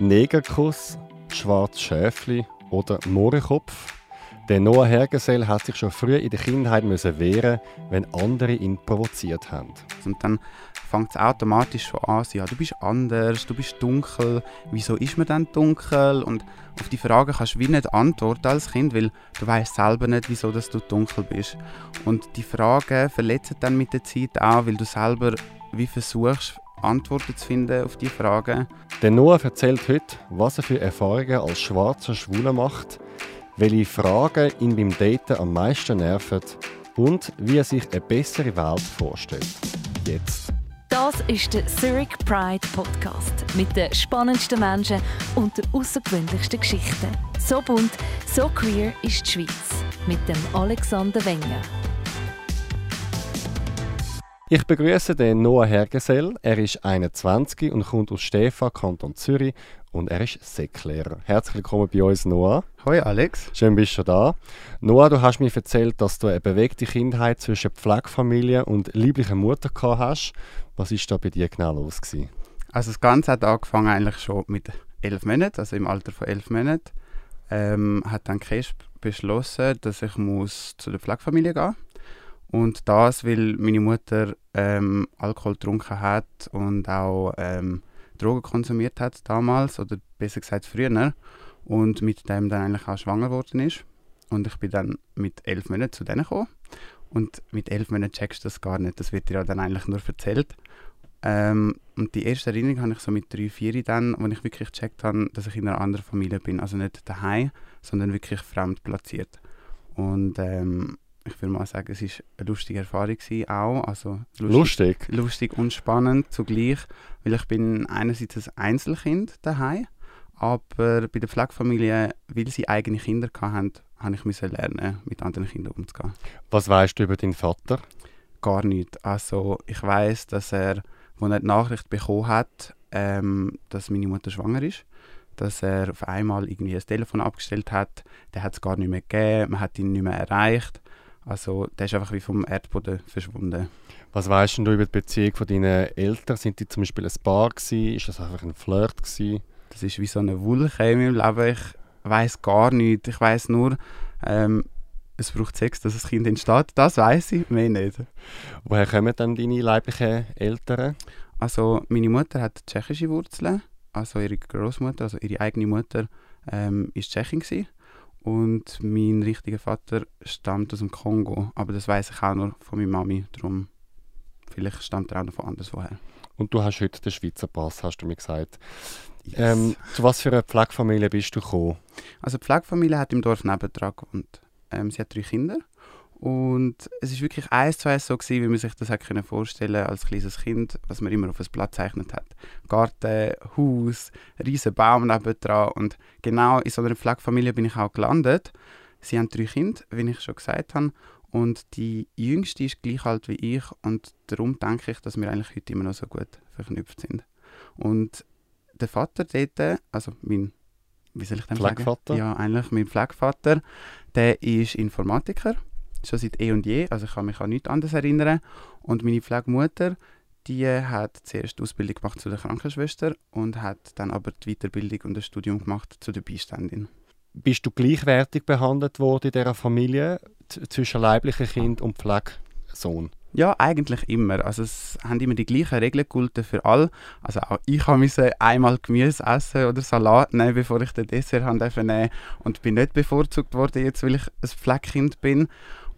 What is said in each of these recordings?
Negerkuss, Schwarzes Schäfli oder Mohrenkopf. Der Noah Hergesell hat sich schon früh in der Kindheit müssen wehren, wenn andere ihn provoziert haben. Und dann fängt es automatisch schon an, ja, du bist anders, du bist dunkel, wieso ist man dann dunkel? Und auf die Frage kannst du wie nicht antworten als Kind, weil du weißt selber nicht, wieso dass du dunkel bist. Und die Fragen verletzen dann mit der Zeit auch, weil du selber wie versuchst, Antworten zu finden auf die Fragen. Der Noah erzählt heute, was er für Erfahrungen als schwarzer Schwuler macht, welche Fragen ihn beim Daten am meisten nerven und wie er sich eine bessere Welt vorstellt. Jetzt. Das ist der Zurich Pride Podcast mit den spannendsten Menschen und den außergewöhnlichsten Geschichten. So bunt, so queer ist die Schweiz mit dem Alexander Wenger. Ich begrüße den Noah Hergesell. Er ist 21 und kommt aus Stefan, Kanton Zürich und er ist Säcklehrer. Herzlich willkommen bei uns, Noah. Hoi Alex. Schön bist du da. Noah, du hast mir erzählt, dass du eine bewegte Kindheit zwischen Pflegefamilie und lieblicher Mutter gehabt hast. Was ist da bei dir genau los gewesen? Also das Ganze hat angefangen eigentlich schon mit elf Monaten, also im Alter von elf Monaten. Ähm, hat dann Kesh beschlossen, dass ich muss zu der Pflegefamilie gehen muss und das, weil meine Mutter ähm, Alkohol getrunken hat und auch ähm, Drogen konsumiert hat damals, oder besser gesagt früher. Und mit dem dann eigentlich auch schwanger geworden ist. Und ich bin dann mit elf Monaten zu denen gekommen. Und mit elf Monaten checkst du das gar nicht. Das wird dir ja dann eigentlich nur erzählt. Ähm, und die erste Erinnerung habe ich so mit drei, vier dann, wo ich wirklich gecheckt habe, dass ich in einer anderen Familie bin. Also nicht daheim, sondern wirklich fremd platziert. Und ähm, ich würde mal sagen, es war eine lustige Erfahrung gewesen, auch. Also lustig, lustig? Lustig und spannend zugleich, weil ich bin einerseits ein Einzelkind daheim, aber bei der Pflegefamilie, weil sie eigene Kinder hatten, habe ich müssen lernen, mit anderen Kindern umzugehen. Was weißt du über deinen Vater? Gar nichts. Also ich weiß, dass er, als er die Nachricht bekommen hat, ähm, dass meine Mutter schwanger ist, dass er auf einmal irgendwie ein Telefon abgestellt hat, der hat es gar nicht mehr gegeben, man hat ihn nicht mehr erreicht also der ist einfach wie vom Erdboden verschwunden. Was weißt du über die Beziehung von deinen Eltern? Sind die zum Beispiel ein Paar gewesen? Ist das einfach ein Flirt gewesen? Das ist wie so eine Wulche in meinem Leben. Ich weiß gar nichts. Ich weiß nur, ähm, es braucht Sex, dass das Kind entsteht. Das weiß ich, mehr nicht. Woher kommen dann deine leiblichen Eltern? Also meine Mutter hat tschechische Wurzeln. Also ihre Großmutter, also ihre eigene Mutter, ähm, ist Tschechin gewesen. Und mein richtiger Vater stammt aus dem Kongo, aber das weiß ich auch nur von meiner Mami. Darum, vielleicht stammt er auch noch von anderswoher. Und du hast heute den Schweizer Pass, hast du mir gesagt. Yes. Ähm, zu was für einer Pflegefamilie bist du gekommen? Also die Pflegefamilie hat im Dorf nebendran gewohnt. Ähm, sie hat drei Kinder und es ist wirklich eins zu eins so gewesen, wie man sich das hat können vorstellen als kleines Kind, was man immer auf ein Blatt zeichnet hat. Garten, Haus, riesen Baum nebendran und genau in so einer Pflegefamilie bin ich auch gelandet. Sie haben drei Kinder, wie ich schon gesagt habe, und die jüngste ist gleich alt wie ich und darum denke ich, dass wir eigentlich heute immer noch so gut verknüpft sind. Und der Vater dort, also mein wie soll ich Pflegvater? sagen? Ja, eigentlich mein Pflegevater, der ist Informatiker schon seit eh und je. Also ich kann mich an nichts anderes erinnern. Und meine Pflegemutter, die hat zuerst die Ausbildung gemacht zu der Krankenschwester und hat dann aber die Weiterbildung und das Studium gemacht zu der Beiständin. Bist du gleichwertig behandelt worden in dieser Familie zwischen leiblichem Kind und Pflegesohn? Ja, eigentlich immer. Also es haben immer die gleichen Regeln gegolten für alle. Also auch ich musste einmal Gemüse essen oder Salat nehmen, bevor ich den Dessert nehmen und bin nicht bevorzugt worden jetzt, weil ich ein Pflegekind bin.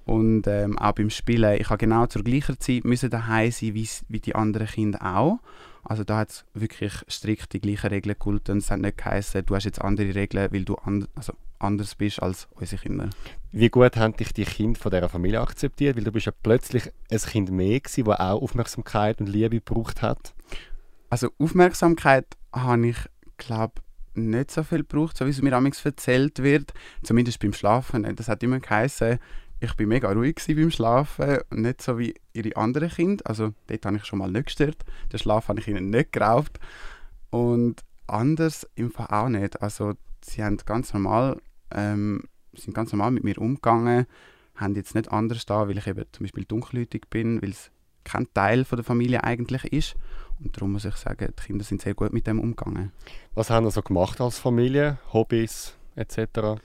Und ähm, auch beim Spielen, ich habe genau zur gleichen Zeit müssen daheim sein wie, die anderen Kinder auch. Also da hat es wirklich strikt die gleichen Regeln gegolten. Es hat nicht geheißen, du hast jetzt andere Regeln, weil du and also anders bist als unsere Kinder. Wie gut haben dich die Kinder von dieser Familie akzeptiert? Weil du bist ja plötzlich ein Kind mehr gewesen, das auch Aufmerksamkeit und Liebe gebraucht hat. Also Aufmerksamkeit habe ich, glaube nicht so viel gebraucht, so wie es mir amigs erzählt wird. Zumindest beim Schlafen. Das hat immer geheißen, ich war mega ruhig beim Schlafen nicht so wie ihre anderen Kinder. Also dort habe ich schon mal nicht gestört. Den Schlaf habe ich ihnen nicht geraubt. Und anders im Fall auch nicht. Also sie haben ganz normal, ähm, sind ganz normal mit mir umgegangen, haben jetzt nicht anders da, weil ich eben zum Beispiel dunkelhäutig bin, weil es kein Teil von der Familie eigentlich ist. Und darum muss ich sagen, die Kinder sind sehr gut mit dem umgegangen. Was haben Sie so gemacht als Familie? Hobbys etc.?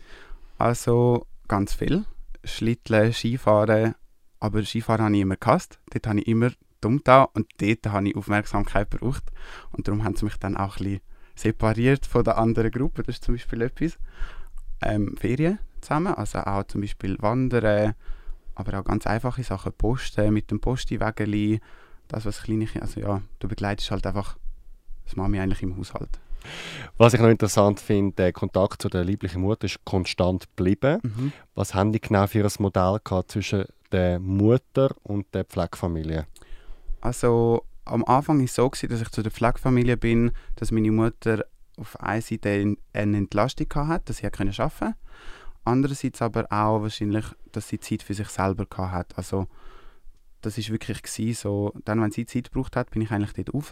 Also ganz viel. Schlitteln, Skifahren. Aber Skifahren habe ich immer gehasst. Dort habe ich immer dumm da und dort habe ich Aufmerksamkeit gebraucht. Und darum haben sie mich dann auch ein bisschen separiert von der anderen Gruppe. Das ist zum Beispiel etwas. Ähm, Ferien zusammen, also auch zum Beispiel Wandern, aber auch ganz einfache Sachen, Posten mit dem Postiwägeli, das was kleine also ja, du begleitest halt einfach das Mami eigentlich im Haushalt. Was ich noch interessant finde, der Kontakt zu der lieblichen Mutter ist konstant geblieben. Mhm. Was haben die genau für ein Modell gehabt zwischen der Mutter und der Pflegefamilie? Also am Anfang war es so, gewesen, dass ich zu der Pflegefamilie bin, dass meine Mutter auf einer Seite eine Entlastung hatte, dass sie arbeiten konnte. Andererseits aber auch wahrscheinlich, dass sie Zeit für sich selber hatte. Also das ist wirklich gewesen, so, dann, wenn sie Zeit gebraucht hat, bin ich eigentlich dort rauf.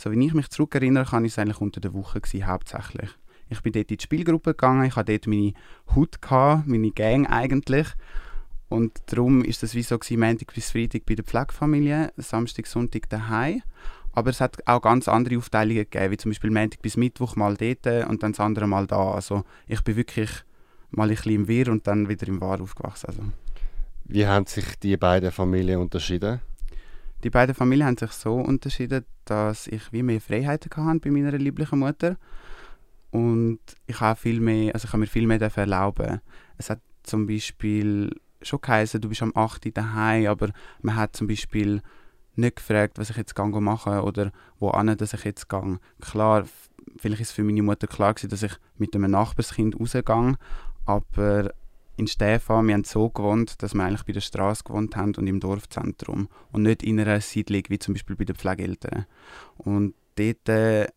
So wie ich mich zurückerinnere, kann ich es eigentlich unter der Woche gewesen, hauptsächlich. Ich bin dort in die Spielgruppe gegangen, ich hatte dort meine Hut, meine Gang eigentlich. Und darum ist das wie so gewesen, Montag bis Freitag bei der Pflegefamilie, Samstag, Sonntag daheim. Aber es hat auch ganz andere Aufteilungen gegeben, wie zum Beispiel Montag bis Mittwoch mal dort und dann das andere Mal da. Also ich bin wirklich mal ein bisschen im Wirr und dann wieder im Wahr aufgewachsen. Also. Wie haben sich die beiden Familien unterschieden? Die beiden Familien haben sich so unterschieden, dass ich wie mehr Freiheiten hatte bei meiner lieblichen Mutter und ich habe viel mehr, also ich habe mir viel mehr erlauben. Es hat zum Beispiel schon geheißen, du bist am 8. daheim, aber man hat zum Beispiel nicht gefragt, was ich jetzt mache oder wo dass ich jetzt gehe. Klar, vielleicht ist es für meine Mutter klar dass ich mit einem Nachbarskind rausgehe, aber in Stefan, wir haben so gewohnt, dass wir eigentlich bei der Straße gewohnt haben und im Dorfzentrum und nicht in einer Siedlung wie zum Beispiel bei den Pflegeeltern. Und dort äh,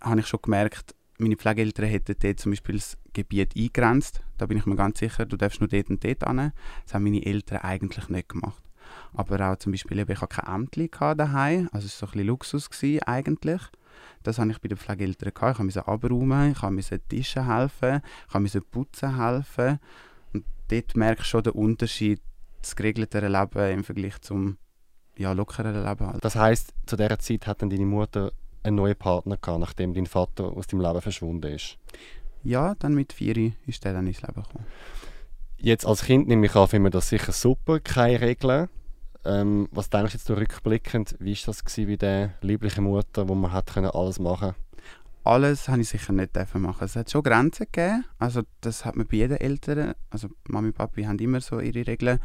habe ich schon gemerkt, meine Pflegeeltern hätten dort zum Beispiel das Gebiet eingrenzt. Da bin ich mir ganz sicher, du darfst nur dort und dort hin. Das haben meine Eltern eigentlich nicht gemacht. Aber auch zum Beispiel, ich hatte kein Ämtli daheim, also es war so ein bisschen Luxus gewesen, eigentlich. Das hatte ich bei den Pflegeeltern. Gehabt. Ich musste abräumen, ich musste Tischen helfen, ich musste putzen helfen. Dort merke ich schon den Unterschied, das geregeltere Leben im Vergleich zum ja, lockeren Leben. Halt. Das heisst, zu dieser Zeit hat dann deine Mutter einen neuen Partner gehabt, nachdem dein Vater aus dem Leben verschwunden ist? Ja, dann mit vier ist er dann ins Leben gekommen. Jetzt als Kind nehme ich an, finde das sicher super, keine Regeln. Ähm, was denkst du jetzt rückblickend, wie war das bei der lieblichen Mutter, wo man hat können alles machen alles habe ich sicher nicht machen. Es hat schon Grenzen gegeben. Also das hat man bei jedem Eltern. Also Mami und Papi haben immer so ihre Regeln.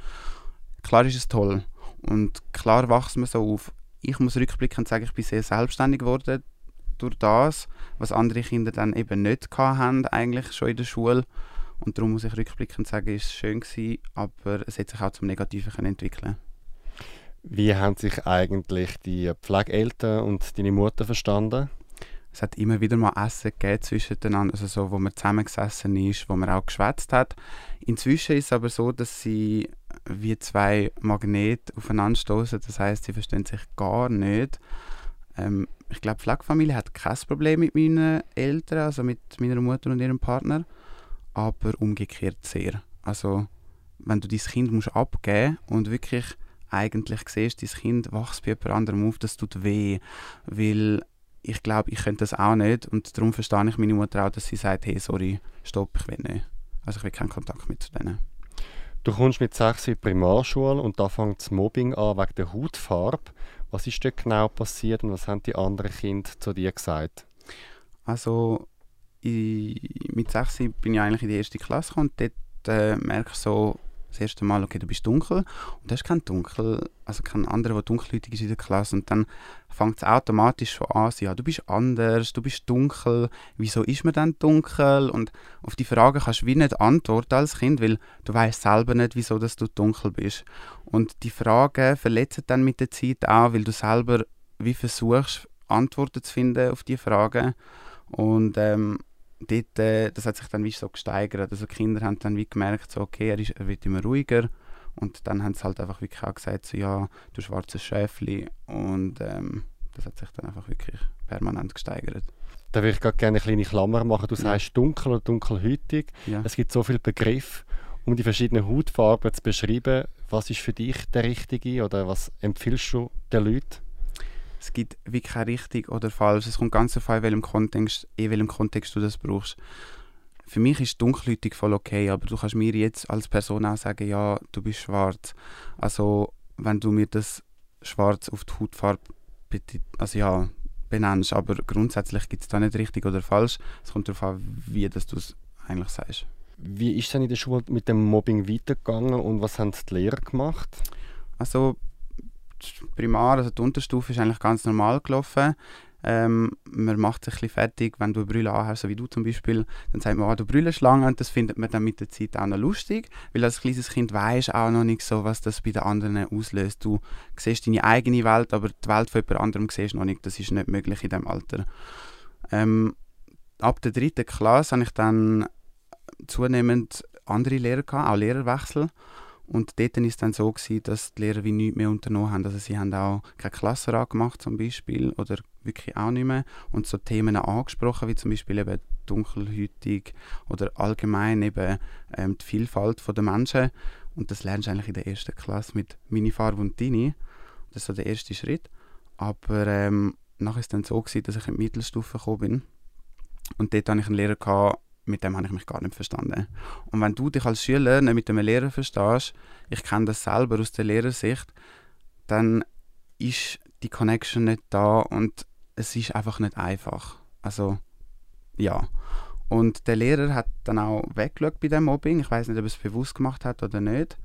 Klar ist es toll. Und klar wächst man so auf ich muss rückblickend sagen, ich bin sehr selbstständig geworden durch das, was andere Kinder dann eben nicht haben, eigentlich schon in der Schule. Und darum muss ich rückblickend sagen, es schön gewesen, aber es hat sich auch zum Negativen entwickeln Wie haben sich eigentlich die Pflegeeltern und deine Mutter verstanden? Es hat immer wieder mal Essen gegeben zwischeneinander, also so, wo man zusammengesessen ist, wo man auch geschwätzt hat. Inzwischen ist es aber so, dass sie wie zwei Magnete aufeinanderstoßen. Das heißt, sie verstehen sich gar nicht. Ähm, ich glaube, Pflegefamilie hat kein Problem mit meinen Eltern, also mit meiner Mutter und ihrem Partner, aber umgekehrt sehr. Also, wenn du dein Kind musst abgeben und wirklich eigentlich siehst, dein Kind wächst bei jemand anderem auf, das tut weh, weil ich glaube, ich könnte das auch nicht und darum verstehe ich meine Mutter auch, dass sie sagt, hey, sorry, stopp, ich will nicht. Also ich will keinen Kontakt mit zu denen. Du kommst mit 6 in die Primarschule und da fängt das Mobbing an wegen der Hautfarbe. Was ist dort genau passiert und was haben die anderen Kinder zu dir gesagt? Also ich, mit 6 bin ich eigentlich in die erste Klasse gekommen und dort äh, merke ich so, das erste Mal, okay, du bist dunkel. Und du hast kein Dunkel, also kein anderer, der dunkelhäutig ist in der Klasse. Und dann fängt es automatisch schon an, ja, du bist anders, du bist dunkel, wieso ist man dann dunkel? Und auf die Frage kannst du wie nicht antworten als Kind, weil du weißt selber nicht, wieso dass du dunkel bist. Und die Fragen verletzen dann mit der Zeit auch, weil du selber wie versuchst, Antworten zu finden auf die Fragen. Und ähm, dort, äh, das hat sich dann wie so gesteigert. Also die Kinder haben dann wie gemerkt, so, okay, er, ist, er wird immer ruhiger. Und dann haben sie halt einfach wirklich auch gesagt, so, ja, du schwarzes Schäfli. Und ähm, das hat sich dann einfach wirklich permanent gesteigert. Da würde ich gerne eine kleine Klammer machen. Du sagst ja. dunkel oder dunkelhütig. Ja. Es gibt so viele Begriffe, um die verschiedenen Hautfarben zu beschreiben. Was ist für dich der richtige oder was empfiehlst du den Leuten? Es gibt wirklich kein richtig oder falsch. Es kommt ganz darauf an, in welchem Kontext, in welchem Kontext du das brauchst. Für mich ist Dunkelhäutig voll okay, aber du kannst mir jetzt als Person auch sagen, ja, du bist schwarz. Also, wenn du mir das schwarz auf die Hautfarbe also ja, benennst, aber grundsätzlich gibt es da nicht richtig oder falsch. Es kommt darauf an, wie du es eigentlich sagst. Wie ist denn in der Schule mit dem Mobbing weitergegangen und was haben die Lehrer gemacht? Also Primar, also die Unterstufe ist eigentlich ganz normal gelaufen. Ähm, man macht sich ein bisschen fertig, wenn du eine anhast, so wie du zum Beispiel, dann sagt man, oh, du Brüllenschlange und das findet man dann mit der Zeit auch noch lustig, weil als kleines Kind weisst auch noch nicht so, was das bei den anderen auslöst. Du siehst deine eigene Welt, aber die Welt von jemand anderem siehst du noch nicht, das ist nicht möglich in diesem Alter. Ähm, ab der dritten Klasse habe ich dann zunehmend andere Lehrer gehabt, auch Lehrerwechsel. Und dort war es dann so, gewesen, dass die Lehrer wie nichts mehr unternommen haben. Also sie haben auch keine Klassenrat gemacht zum Beispiel oder wirklich auch nicht mehr. Und so Themen angesprochen, wie zum Beispiel eben Dunkelhäutig oder allgemein eben ähm, die Vielfalt der Menschen. Und das lernst du eigentlich in der ersten Klasse mit Mini Farbe und Dini. Das ist so der erste Schritt. Aber ähm, nachher war es dann so, gewesen, dass ich in die Mittelstufe gekommen bin. Und dort hatte ich einen Lehrer, gehabt, mit dem habe ich mich gar nicht verstanden. Und wenn du dich als Schüler nicht mit einem Lehrer verstehst, ich kenne das selber aus der Lehrersicht, dann ist die Connection nicht da und es ist einfach nicht einfach. Also, ja. Und der Lehrer hat dann auch weggeschaut bei dem Mobbing. Ich weiß nicht, ob er es bewusst gemacht hat oder nicht.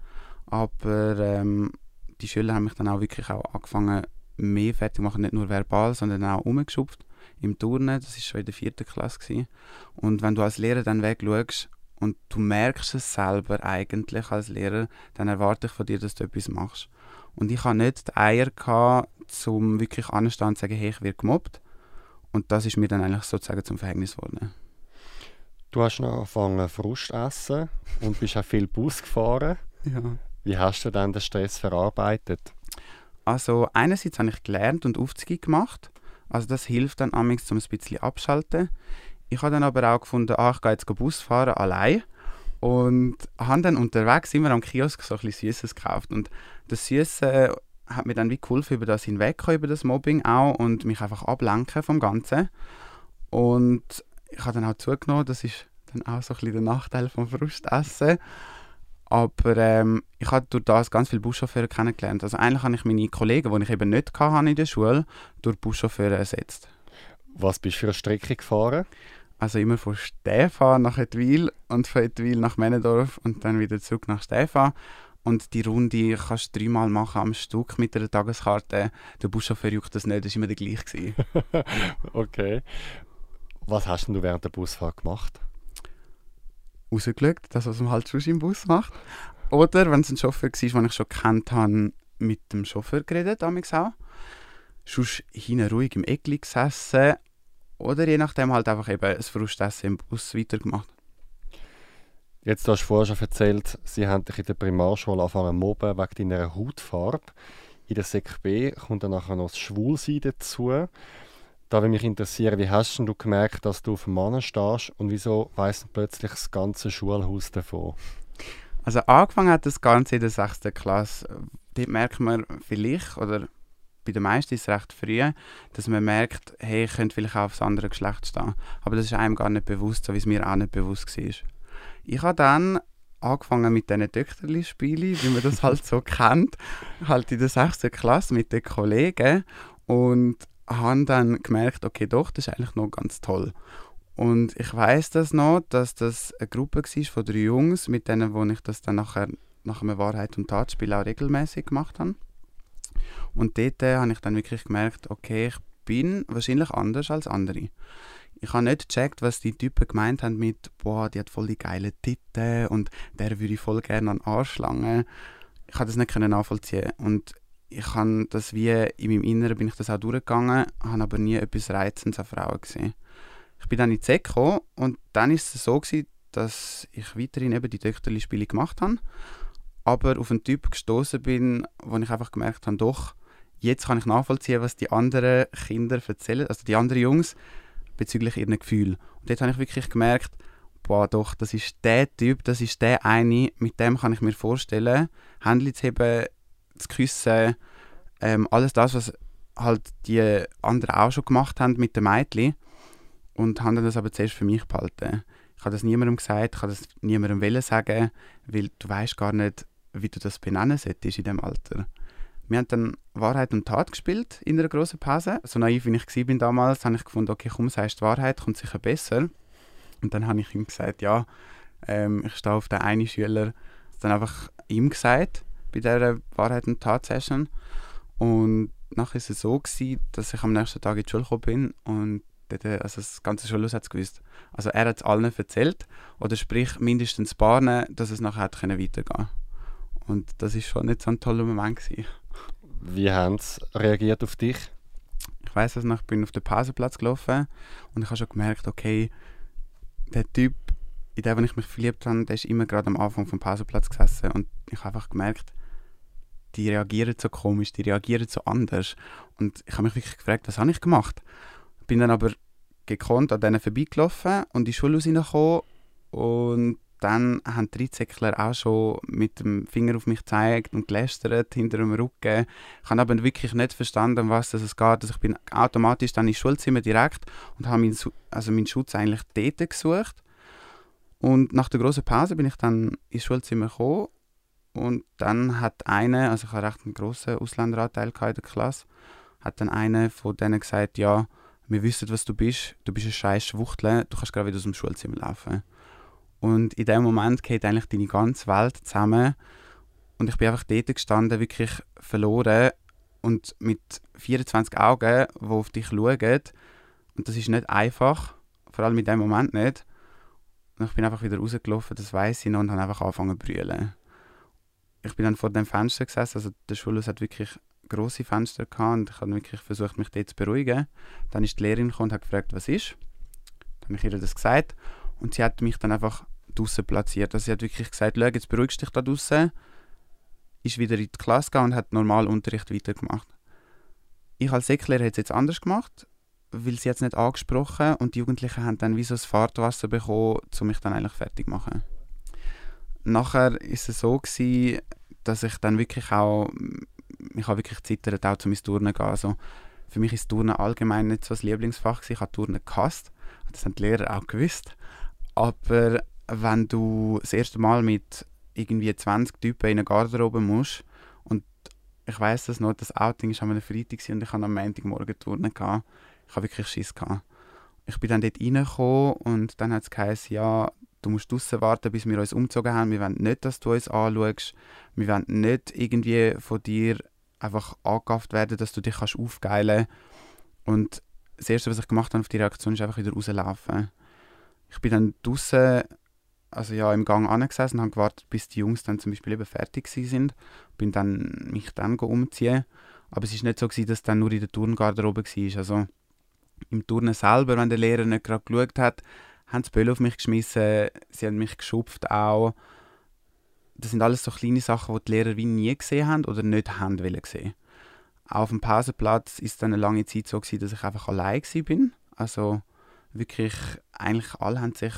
Aber ähm, die Schüler haben mich dann auch wirklich auch angefangen, mehr fertig zu machen, nicht nur verbal, sondern auch umgeschupft im Turnen, das war schon in der vierten Klasse. Gewesen. Und wenn du als Lehrer dann wegschaust und du merkst es selber eigentlich als Lehrer, dann erwarte ich von dir, dass du etwas machst. Und ich hatte nicht die Eier, gehabt, um wirklich anzustehen und zu sagen, hey, ich werde gemobbt. Und das ist mir dann eigentlich sozusagen zum Verhängnis geworden. Du hast noch angefangen Frust essen und bist auch viel Bus gefahren. Ja. Wie hast du dann den Stress verarbeitet? Also einerseits habe ich gelernt und Aufzüge gemacht. Also das hilft dann amigs zum ein bisschen abschalten. Ich habe dann aber auch gefunden, ah, ich gehe jetzt Bus fahren allein und habe dann unterwegs immer am Kiosk so ein bisschen Süßes gekauft und das Süße hat mir dann wie geholfen, über das hinwegkommen, über das Mobbing auch und mich einfach ablenken vom Ganzen. Und ich habe dann auch zugenommen, das ist dann auch so ein bisschen der Nachteil vom Frustessen. Aber ähm, ich habe durch das ganz viele Buschauffeure kennengelernt. Also eigentlich habe ich meine Kollegen, die ich eben nicht hatte in der Schule, durch Buschauffeure ersetzt. Was bist du für eine Strecke gefahren? Also immer von Stefan nach Edwil und von Edwil nach Männendorf und dann wieder zurück nach Stefan. Und die Runde kannst du dreimal machen am Stück mit einer Tageskarte. Der Buschauffeur juckt das nicht, das war immer der gleiche. okay. Was hast du während der Busfahrt gemacht? Rausgeschaut, das, was man halt schon im Bus macht. Oder, wenn es ein Chauffeur war, den ich schon kennt habe, mit dem Chauffeur geredet, damals auch. Sonst hinten ruhig im Eckli gesessen. Oder je nachdem halt einfach eben ein Frustessen im Bus weitergemacht. Jetzt hast du vorher schon erzählt, sie haben dich in der Primarschule angefangen mobben wegen deiner Hautfarbe. In der Sek B kommt dann nachher noch das Schwulsein dazu. Da würde mich interessieren, wie hast du gemerkt, dass du auf Mann stehst und wieso weiss plötzlich das ganze Schulhaus davon? Also angefangen hat das Ganze in der 6. Klasse. Dort merkt man vielleicht, oder bei den meisten ist es recht früh, dass man merkt, hey, ich könnte vielleicht auch aufs andere Geschlecht stehen. Aber das ist einem gar nicht bewusst, so wie es mir auch nicht bewusst war. Ich habe dann angefangen mit diesen Töchterli-Spielen, wie man das halt so kennt, halt in der 6. Klasse mit den Kollegen und habe dann gemerkt, okay, doch, das ist eigentlich noch ganz toll. Und ich weiß das noch, dass das eine Gruppe war von drei Jungs, mit denen wo ich das dann nachher nach einem Wahrheit und Tatspiel auch regelmäßig gemacht habe. Und dort äh, habe ich dann wirklich gemerkt, okay, ich bin wahrscheinlich anders als andere. Ich habe nicht gecheckt, was die Typen gemeint haben mit, boah, die hat voll die geile Titel und der würde ich voll gerne an Arsch langen. Ich konnte das nicht nachvollziehen. Und ich habe das wie in meinem Inneren bin ich das auch durchgegangen, habe aber nie etwas Reizendes an Frauen gesehen. Ich bin dann in die Zeck gekommen und dann ist es so gewesen, dass ich weiterhin eben die Töchterli-Spiele gemacht habe, aber auf einen Typ gestoßen bin, wo ich einfach gemerkt habe, doch, jetzt kann ich nachvollziehen, was die anderen Kinder erzählen, also die anderen Jungs, bezüglich ihren Gefühlen. Und dort habe ich wirklich gemerkt, boah, doch, das ist der Typ, das ist der eine, mit dem kann ich mir vorstellen, Hände zu heben, zu küssen, ähm, alles das, was halt die anderen auch schon gemacht haben mit den Mädchen und haben das aber zuerst für mich behalten. Ich habe das niemandem gesagt, ich habe das niemandem wollen sagen, weil du weißt gar nicht, wie du das benennen solltest in dem Alter. Wir haben dann Wahrheit und Tat gespielt in einer großen Pause. So naiv wie ich war damals, habe ich gefunden, okay, komm, sagst die Wahrheit, kommt sicher besser. Und dann habe ich ihm gesagt, ja, ähm, ich stehe auf den einen Schüler. Dann einfach ihm gesagt, bei dieser Wahrheit und Tat Session. Und nachher war es so, gewesen, dass ich am nächsten Tag in die Schule gekommen bin und dort, also das ganze Schulhaus hat es gewusst. Also er hat es allen erzählt, oder sprich mindestens ein paar, dass es nachher hätte weitergehen konnte. Und das war schon nicht so ein toller Moment. Gewesen. Wie haben sie reagiert auf dich? Ich weiß es noch, ich bin auf den Pausenplatz gelaufen und ich habe schon gemerkt, okay, der Typ, in den ich mich verliebt habe, der ist immer gerade am Anfang vom Pausenplatz gesessen und ich habe einfach gemerkt, die reagieren so komisch, die reagieren so anders. Und ich habe mich wirklich gefragt, was habe ich gemacht? Bin dann aber gekonnt an denen vorbeigelaufen und in die Schule rausgekommen und dann haben die Ritzekler auch schon mit dem Finger auf mich gezeigt und gelästert hinter dem Rücken. Ich habe aber wirklich nicht verstanden, was es geht. Also ich bin automatisch dann ins Schulzimmer direkt und habe meinen, also meinen Schutz eigentlich dort gesucht. Und nach der großen Pause bin ich dann ins Schulzimmer gekommen und dann hat eine, also ich hatte recht einen grossen Ausländeranteil in der Klasse, hat dann eine von denen gesagt, ja, wir wissen, was du bist, du bist ein scheiß Schwuchtel, du kannst gerade wieder aus dem Schulzimmer laufen. Und in dem Moment geht eigentlich deine ganze Welt zusammen. Und ich bin einfach dort gestanden, wirklich verloren. Und mit 24 Augen, die auf dich schauen. Und das ist nicht einfach, vor allem in dem Moment nicht. Und ich bin einfach wieder rausgelaufen, das weiß ich noch, und habe einfach angefangen zu brüllen ich bin dann vor dem Fenster gesessen, also der Schulhaus hat wirklich große Fenster gehabt und ich habe wirklich versucht, mich dort zu beruhigen. Dann ist die Lehrerin gekommen und hat gefragt, was ist. Dann habe ich ihr das gesagt und sie hat mich dann einfach draußen platziert. Also sie hat wirklich gesagt, schau, jetzt beruhigst dich da draußen, ist wieder in die Klasse gegangen und hat normal Unterricht weitergemacht. Ich als Säcklehrer hätte es jetzt anders gemacht, weil sie jetzt nicht angesprochen und die Jugendlichen haben dann wie so ein Fahrtwasser bekommen, um mich dann eigentlich fertig zu machen nachher ist es so gewesen, dass ich dann wirklich auch, ich habe wirklich zittert auch zu meinem Turnen gehen. Also für mich ist Turnen allgemein nicht so das Lieblingsfach gewesen. Ich habe Turnen gehasst. Das haben die Lehrer auch gewusst. Aber wenn du das erste Mal mit irgendwie 20 Typen in eine Garderobe musst und ich weiß das noch, das Outing war am Freitag und ich hatte am Montagmorgen Turnen. Gehabt. Ich habe wirklich Schiss. Gehabt. Ich bin dann dort reingekommen und dann hat es geheißen, ja, du musst draußen warten, bis wir uns umgezogen haben. Wir wollen nicht, dass du uns anschaust. Wir wollen nicht irgendwie von dir einfach angehaftet werden, dass du dich kannst aufgeilen Und das Erste, was ich gemacht habe auf die Reaktion, ist einfach wieder rauslaufen. Ich bin dann draußen, also ja, im Gang angesessen und habe gewartet, bis die Jungs dann zum Beispiel eben fertig sind. Bin dann mich dann umziehen. Aber es war nicht so, gewesen, dass dann nur in der Turngarderobe war. Also im Turnen selber, wenn der Lehrer nicht gerade geschaut hat, haben das Böll auf mich geschmissen, sie haben mich geschupft auch. Das sind alles so kleine Sachen, die die Lehrer wie nie gesehen haben oder nicht haben wollen sehen. Auch auf dem Pausenplatz ist es dann eine lange Zeit so gewesen, dass ich einfach allein bin. Also wirklich, eigentlich alle haben sich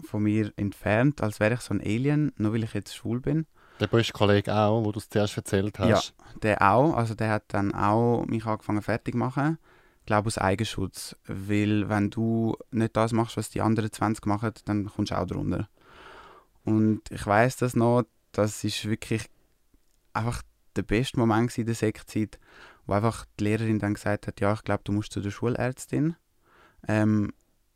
von mir entfernt, als wäre ich so ein Alien, nur weil ich jetzt schwul bin. Der beste Kollege auch, wo du es zuerst erzählt hast. Ja, der auch. Also der hat dann auch mich angefangen fertig zu machen glaube aus Eigenschutz. Weil wenn du nicht das machst, was die anderen 20 machen, dann kommst du auch drunter. Und ich weiß das noch, das ist wirklich einfach der beste Moment in der Sektzeit, wo einfach die Lehrerin dann gesagt hat, ja, ich glaube, du musst zu der Schulärztin. Ähm,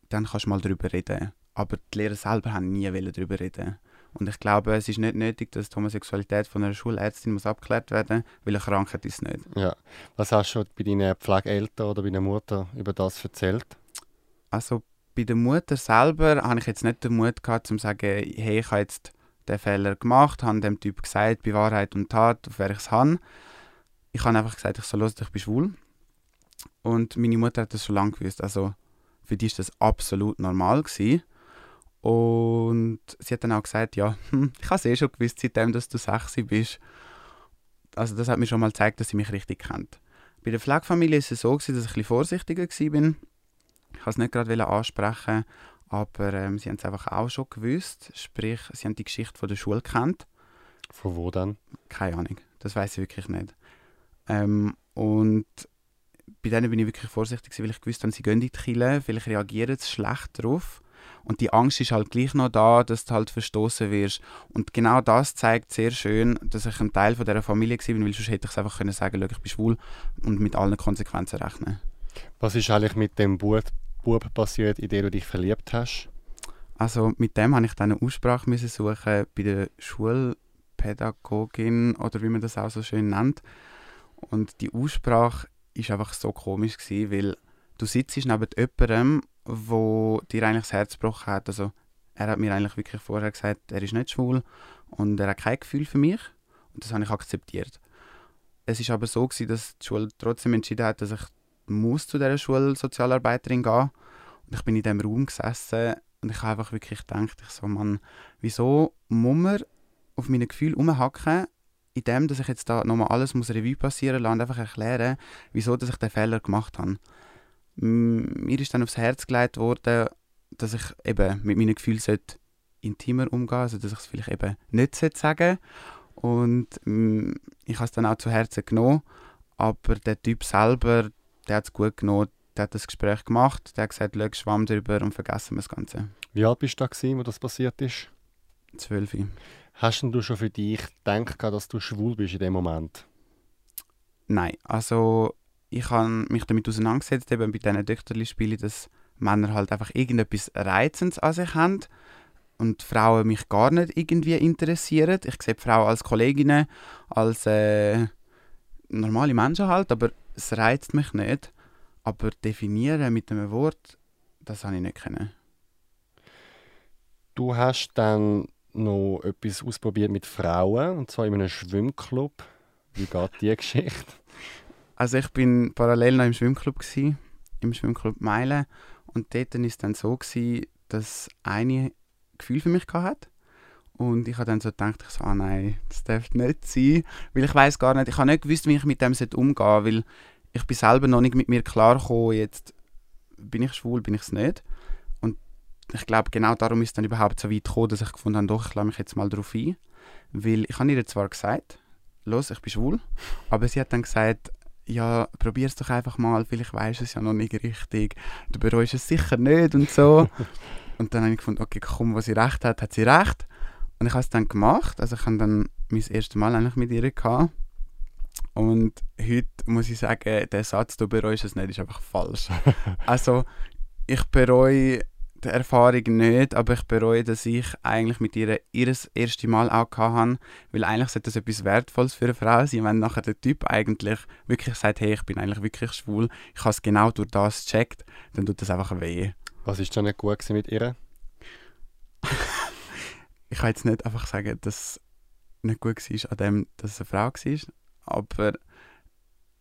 dann kannst du mal darüber reden. Aber die Lehrer selber haben nie darüber reden. Und ich glaube, es ist nicht nötig, dass die Homosexualität von einer Schulärztin muss abgeklärt werden muss, weil eine Krankheit ist nicht. Ja. Was hast du bei deinen Pflegeeltern oder bei deiner Mutter über das erzählt? Also bei der Mutter selber habe ich jetzt nicht den Mut gehabt, zu sagen, hey, ich habe jetzt den Fehler gemacht, habe dem Typ gesagt, bei Wahrheit und Tat, auf wer ich es habe. Ich habe einfach gesagt, ich soll los, ich bin schwul. Und meine Mutter hat das schon lange gewusst. Also für die war das absolut normal. Gewesen. Und sie hat dann auch gesagt, ja, hm, ich habe es eh schon gewusst, seitdem dass du 6 bist. Also das hat mir schon mal gezeigt, dass sie mich richtig kennt. Bei der Pflegefamilie ist es so, gewesen, dass ich ein bisschen vorsichtiger war. Ich wollte es nicht gerade ansprechen, aber ähm, sie haben es einfach auch schon gewusst. Sprich, sie haben die Geschichte von der Schule kennt. Von wo dann? Keine Ahnung, das weiß ich wirklich nicht. Ähm, und bei denen bin ich wirklich vorsichtig, weil ich gewusst habe, sie gehen in die Kille, vielleicht reagieren sie schlecht darauf. Und die Angst ist halt gleich noch da, dass du halt verstoßen wirst. Und genau das zeigt sehr schön, dass ich ein Teil von dieser Familie war, weil sonst hätte ich es einfach können sagen können, ich bin schwul und mit allen Konsequenzen rechnen. Was ist eigentlich mit dem Bub, Bub passiert, in den du dich verliebt hast? Also mit dem habe ich dann eine Aussprache müssen suchen bei der Schulpädagogin oder wie man das auch so schön nennt. Und die Aussprache ist einfach so komisch gewesen, weil du sitzt neben jemandem, wo dir eigentlich das Herz gebrochen hat. Also er hat mir eigentlich wirklich vorher gesagt, er ist nicht schwul und er hat kein Gefühl für mich und das habe ich akzeptiert. Es ist aber so gewesen, dass die Schule trotzdem entschieden hat, dass ich muss zu dieser Schulsozialarbeiterin gehen und ich bin in diesem Raum gesessen und ich habe einfach wirklich gedacht, ich so, Mann, wieso muss man auf meine Gefühle umhacken, indem dass ich jetzt da nochmal alles muss Revue passieren lasse und einfach erklären, wieso dass ich den Fehler gemacht habe. Mir ist dann aufs Herz gelegt worden, dass ich eben mit meinen Gefühlen intimer umgehen sollte, also dass ich es vielleicht eben nicht sagen Und ich habe es dann auch zu Herzen genommen, aber der Typ selber, der hat es gut genommen, der hat das Gespräch gemacht, der hat gesagt, schau, schwamm drüber und vergessen wir das Ganze. Wie alt bist du da, wo das passiert ist? Zwölf. Hast du schon für dich gedacht, dass du schwul bist in dem Moment? Nein, also ich habe mich damit auseinandergesetzt, eben bei diesen Töchterli-Spielen, dass Männer halt einfach irgendetwas Reizendes an sich haben und Frauen mich gar nicht irgendwie interessieren. Ich sehe Frauen als Kolleginnen, als äh, normale Menschen halt, aber es reizt mich nicht. Aber definieren mit einem Wort, das habe ich nicht können. Du hast dann noch etwas ausprobiert mit Frauen, und zwar in einem Schwimmclub. Wie geht die Geschichte? Also ich bin parallel noch im Schwimmclub gewesen, im Schwimmclub Meilen und dort es dann so gewesen, dass eine Gefühl für mich hatte und ich habe dann so gedacht, ich so, ah nein, das darf nicht sein, weil ich weiß gar nicht, ich habe nicht gewusst, wie ich mit dem umgehen soll, weil ich bin selber noch nicht mit mir klar gekommen, jetzt bin ich schwul, bin ich es nicht ich glaube, genau darum ist es dann überhaupt so weit gekommen, dass ich gefunden habe, doch, ich lasse mich jetzt mal darauf ein. Weil ich habe ihr zwar gesagt, los, ich bin schwul, aber sie hat dann gesagt, ja, probier es doch einfach mal, vielleicht weisst du es ja noch nicht richtig, du bereust es sicher nicht und so. und dann habe ich gefunden, okay, komm, was sie recht hat, hat sie recht. Und ich habe es dann gemacht, also ich habe dann mein erstes Mal eigentlich mit ihr gehabt. Und heute muss ich sagen, der Satz, du bereust es nicht, ist einfach falsch. also ich bereue die Erfahrung nicht, aber ich bereue, dass ich eigentlich mit ihr ihr erste Mal auch hatte, weil eigentlich sollte das etwas Wertvolles für eine Frau sein, wenn nachher der Typ eigentlich wirklich sagt, hey, ich bin eigentlich wirklich schwul, ich habe es genau durch das gecheckt, dann tut das einfach weh. Was ist denn nicht gut mit ihr? ich kann jetzt nicht einfach sagen, dass es nicht gut war an dem, dass es eine Frau war, aber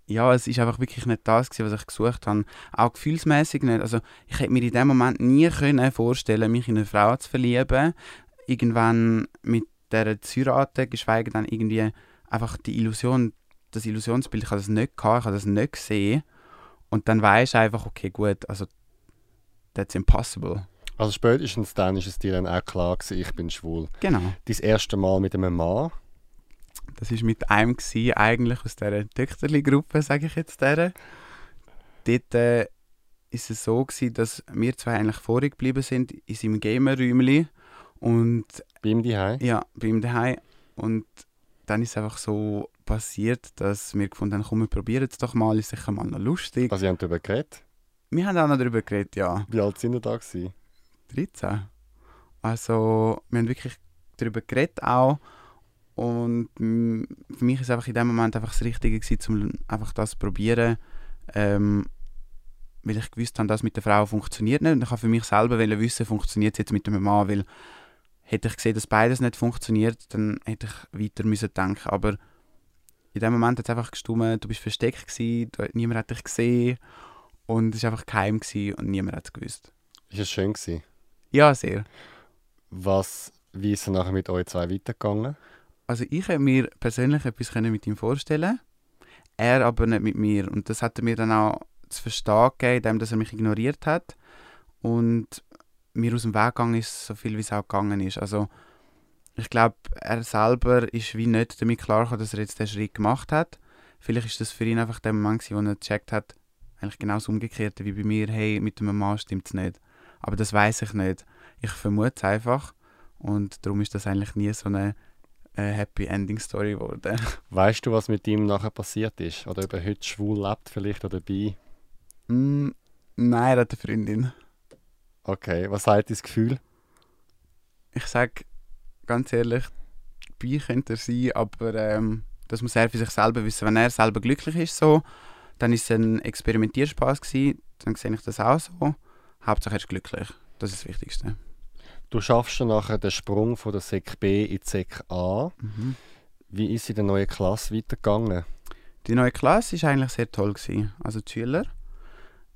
ja, es ist einfach wirklich nicht das gewesen, was ich gesucht habe. Auch gefühlsmäßig nicht. Also ich hätte mir in dem Moment nie können vorstellen, mich in eine Frau zu verlieben. Irgendwann mit der zu heiraten, geschweige denn irgendwie einfach die Illusion, das Illusionsbild, ich habe das nicht gehabt, ich habe das nicht gesehen. Und dann weisst du einfach, okay, gut, also that's impossible. Also spätestens dann ist es dir dann auch klar gewesen, ich bin schwul. Genau. Dein erste Mal mit einem Mann? Das war mit einem gewesen, eigentlich aus dieser Töchterli-Gruppe, sage ich jetzt der. Dort äh, ist es so gewesen, dass wir zwei eigentlich vorig geblieben sind in seinem Gamer-Räumchen und bei ihm daheim. Ja, bei ihm daheim und dann ist es einfach so passiert, dass wir gefunden haben, komm, wir probieren es doch mal, ist sicher mal noch lustig. Also, ihr habt darüber geredet? Wir haben auch noch darüber geredet, ja. Wie alt sind ihr da gewesen? 13. Also, wir haben wirklich darüber geredet auch und für mich ist einfach in dem Moment einfach das Richtige gewesen, um einfach das zu probieren, ähm, weil ich gewusst habe, dass mit der Frau funktioniert nicht. Und ich habe für mich selber wissen, funktioniert es jetzt mit dem Mann, weil hätte ich gesehen, dass beides nicht funktioniert, dann hätte ich weiter müssen denken. Aber in dem Moment hat es einfach gestummt, du bist versteckt gewesen, niemand hat dich gesehen und es war einfach geheim gewesen und niemand hat es gewusst. Ist es schön gewesen? Ja, sehr. Was, wie ist es nachher mit euch zwei weitergegangen? Also ich hätte mir persönlich etwas mit ihm vorstellen er aber nicht mit mir. Und das hat er mir dann auch zu verstehen gegeben, indem dass er mich ignoriert hat und mir aus dem Weg gegangen ist, so viel wie es auch gegangen ist. Also ich glaube, er selber ist wie nicht damit klar dass er jetzt den Schritt gemacht hat. Vielleicht ist das für ihn einfach der Moment, wo er gecheckt hat, eigentlich genau das Umgekehrte wie bei mir, hey, mit einem Mann stimmt es nicht. Aber das weiß ich nicht. Ich vermute es einfach und darum ist das eigentlich nie so eine äh, Happy Ending Story geworden. Weißt du, was mit ihm nachher passiert ist? Oder ob er heute schwul lebt vielleicht oder bi? Mm, nein, er hat eine Freundin. Okay, was sagt dein Gefühl? Ich sage ganz ehrlich, bi könnte er sein, aber ähm, das muss er für sich selber wissen. Wenn er selber glücklich ist, so, dann ist es ein Experimentierspaß gewesen, dann sehe ich das auch so. Hauptsache er ist glücklich. Das ist das Wichtigste. Du schaffst dann nachher den Sprung von der Sek B in die Sek A. Mhm. Wie ist in der neuen Klasse weitergegangen? Die neue Klasse war eigentlich sehr toll. Gewesen. Also die Schüler.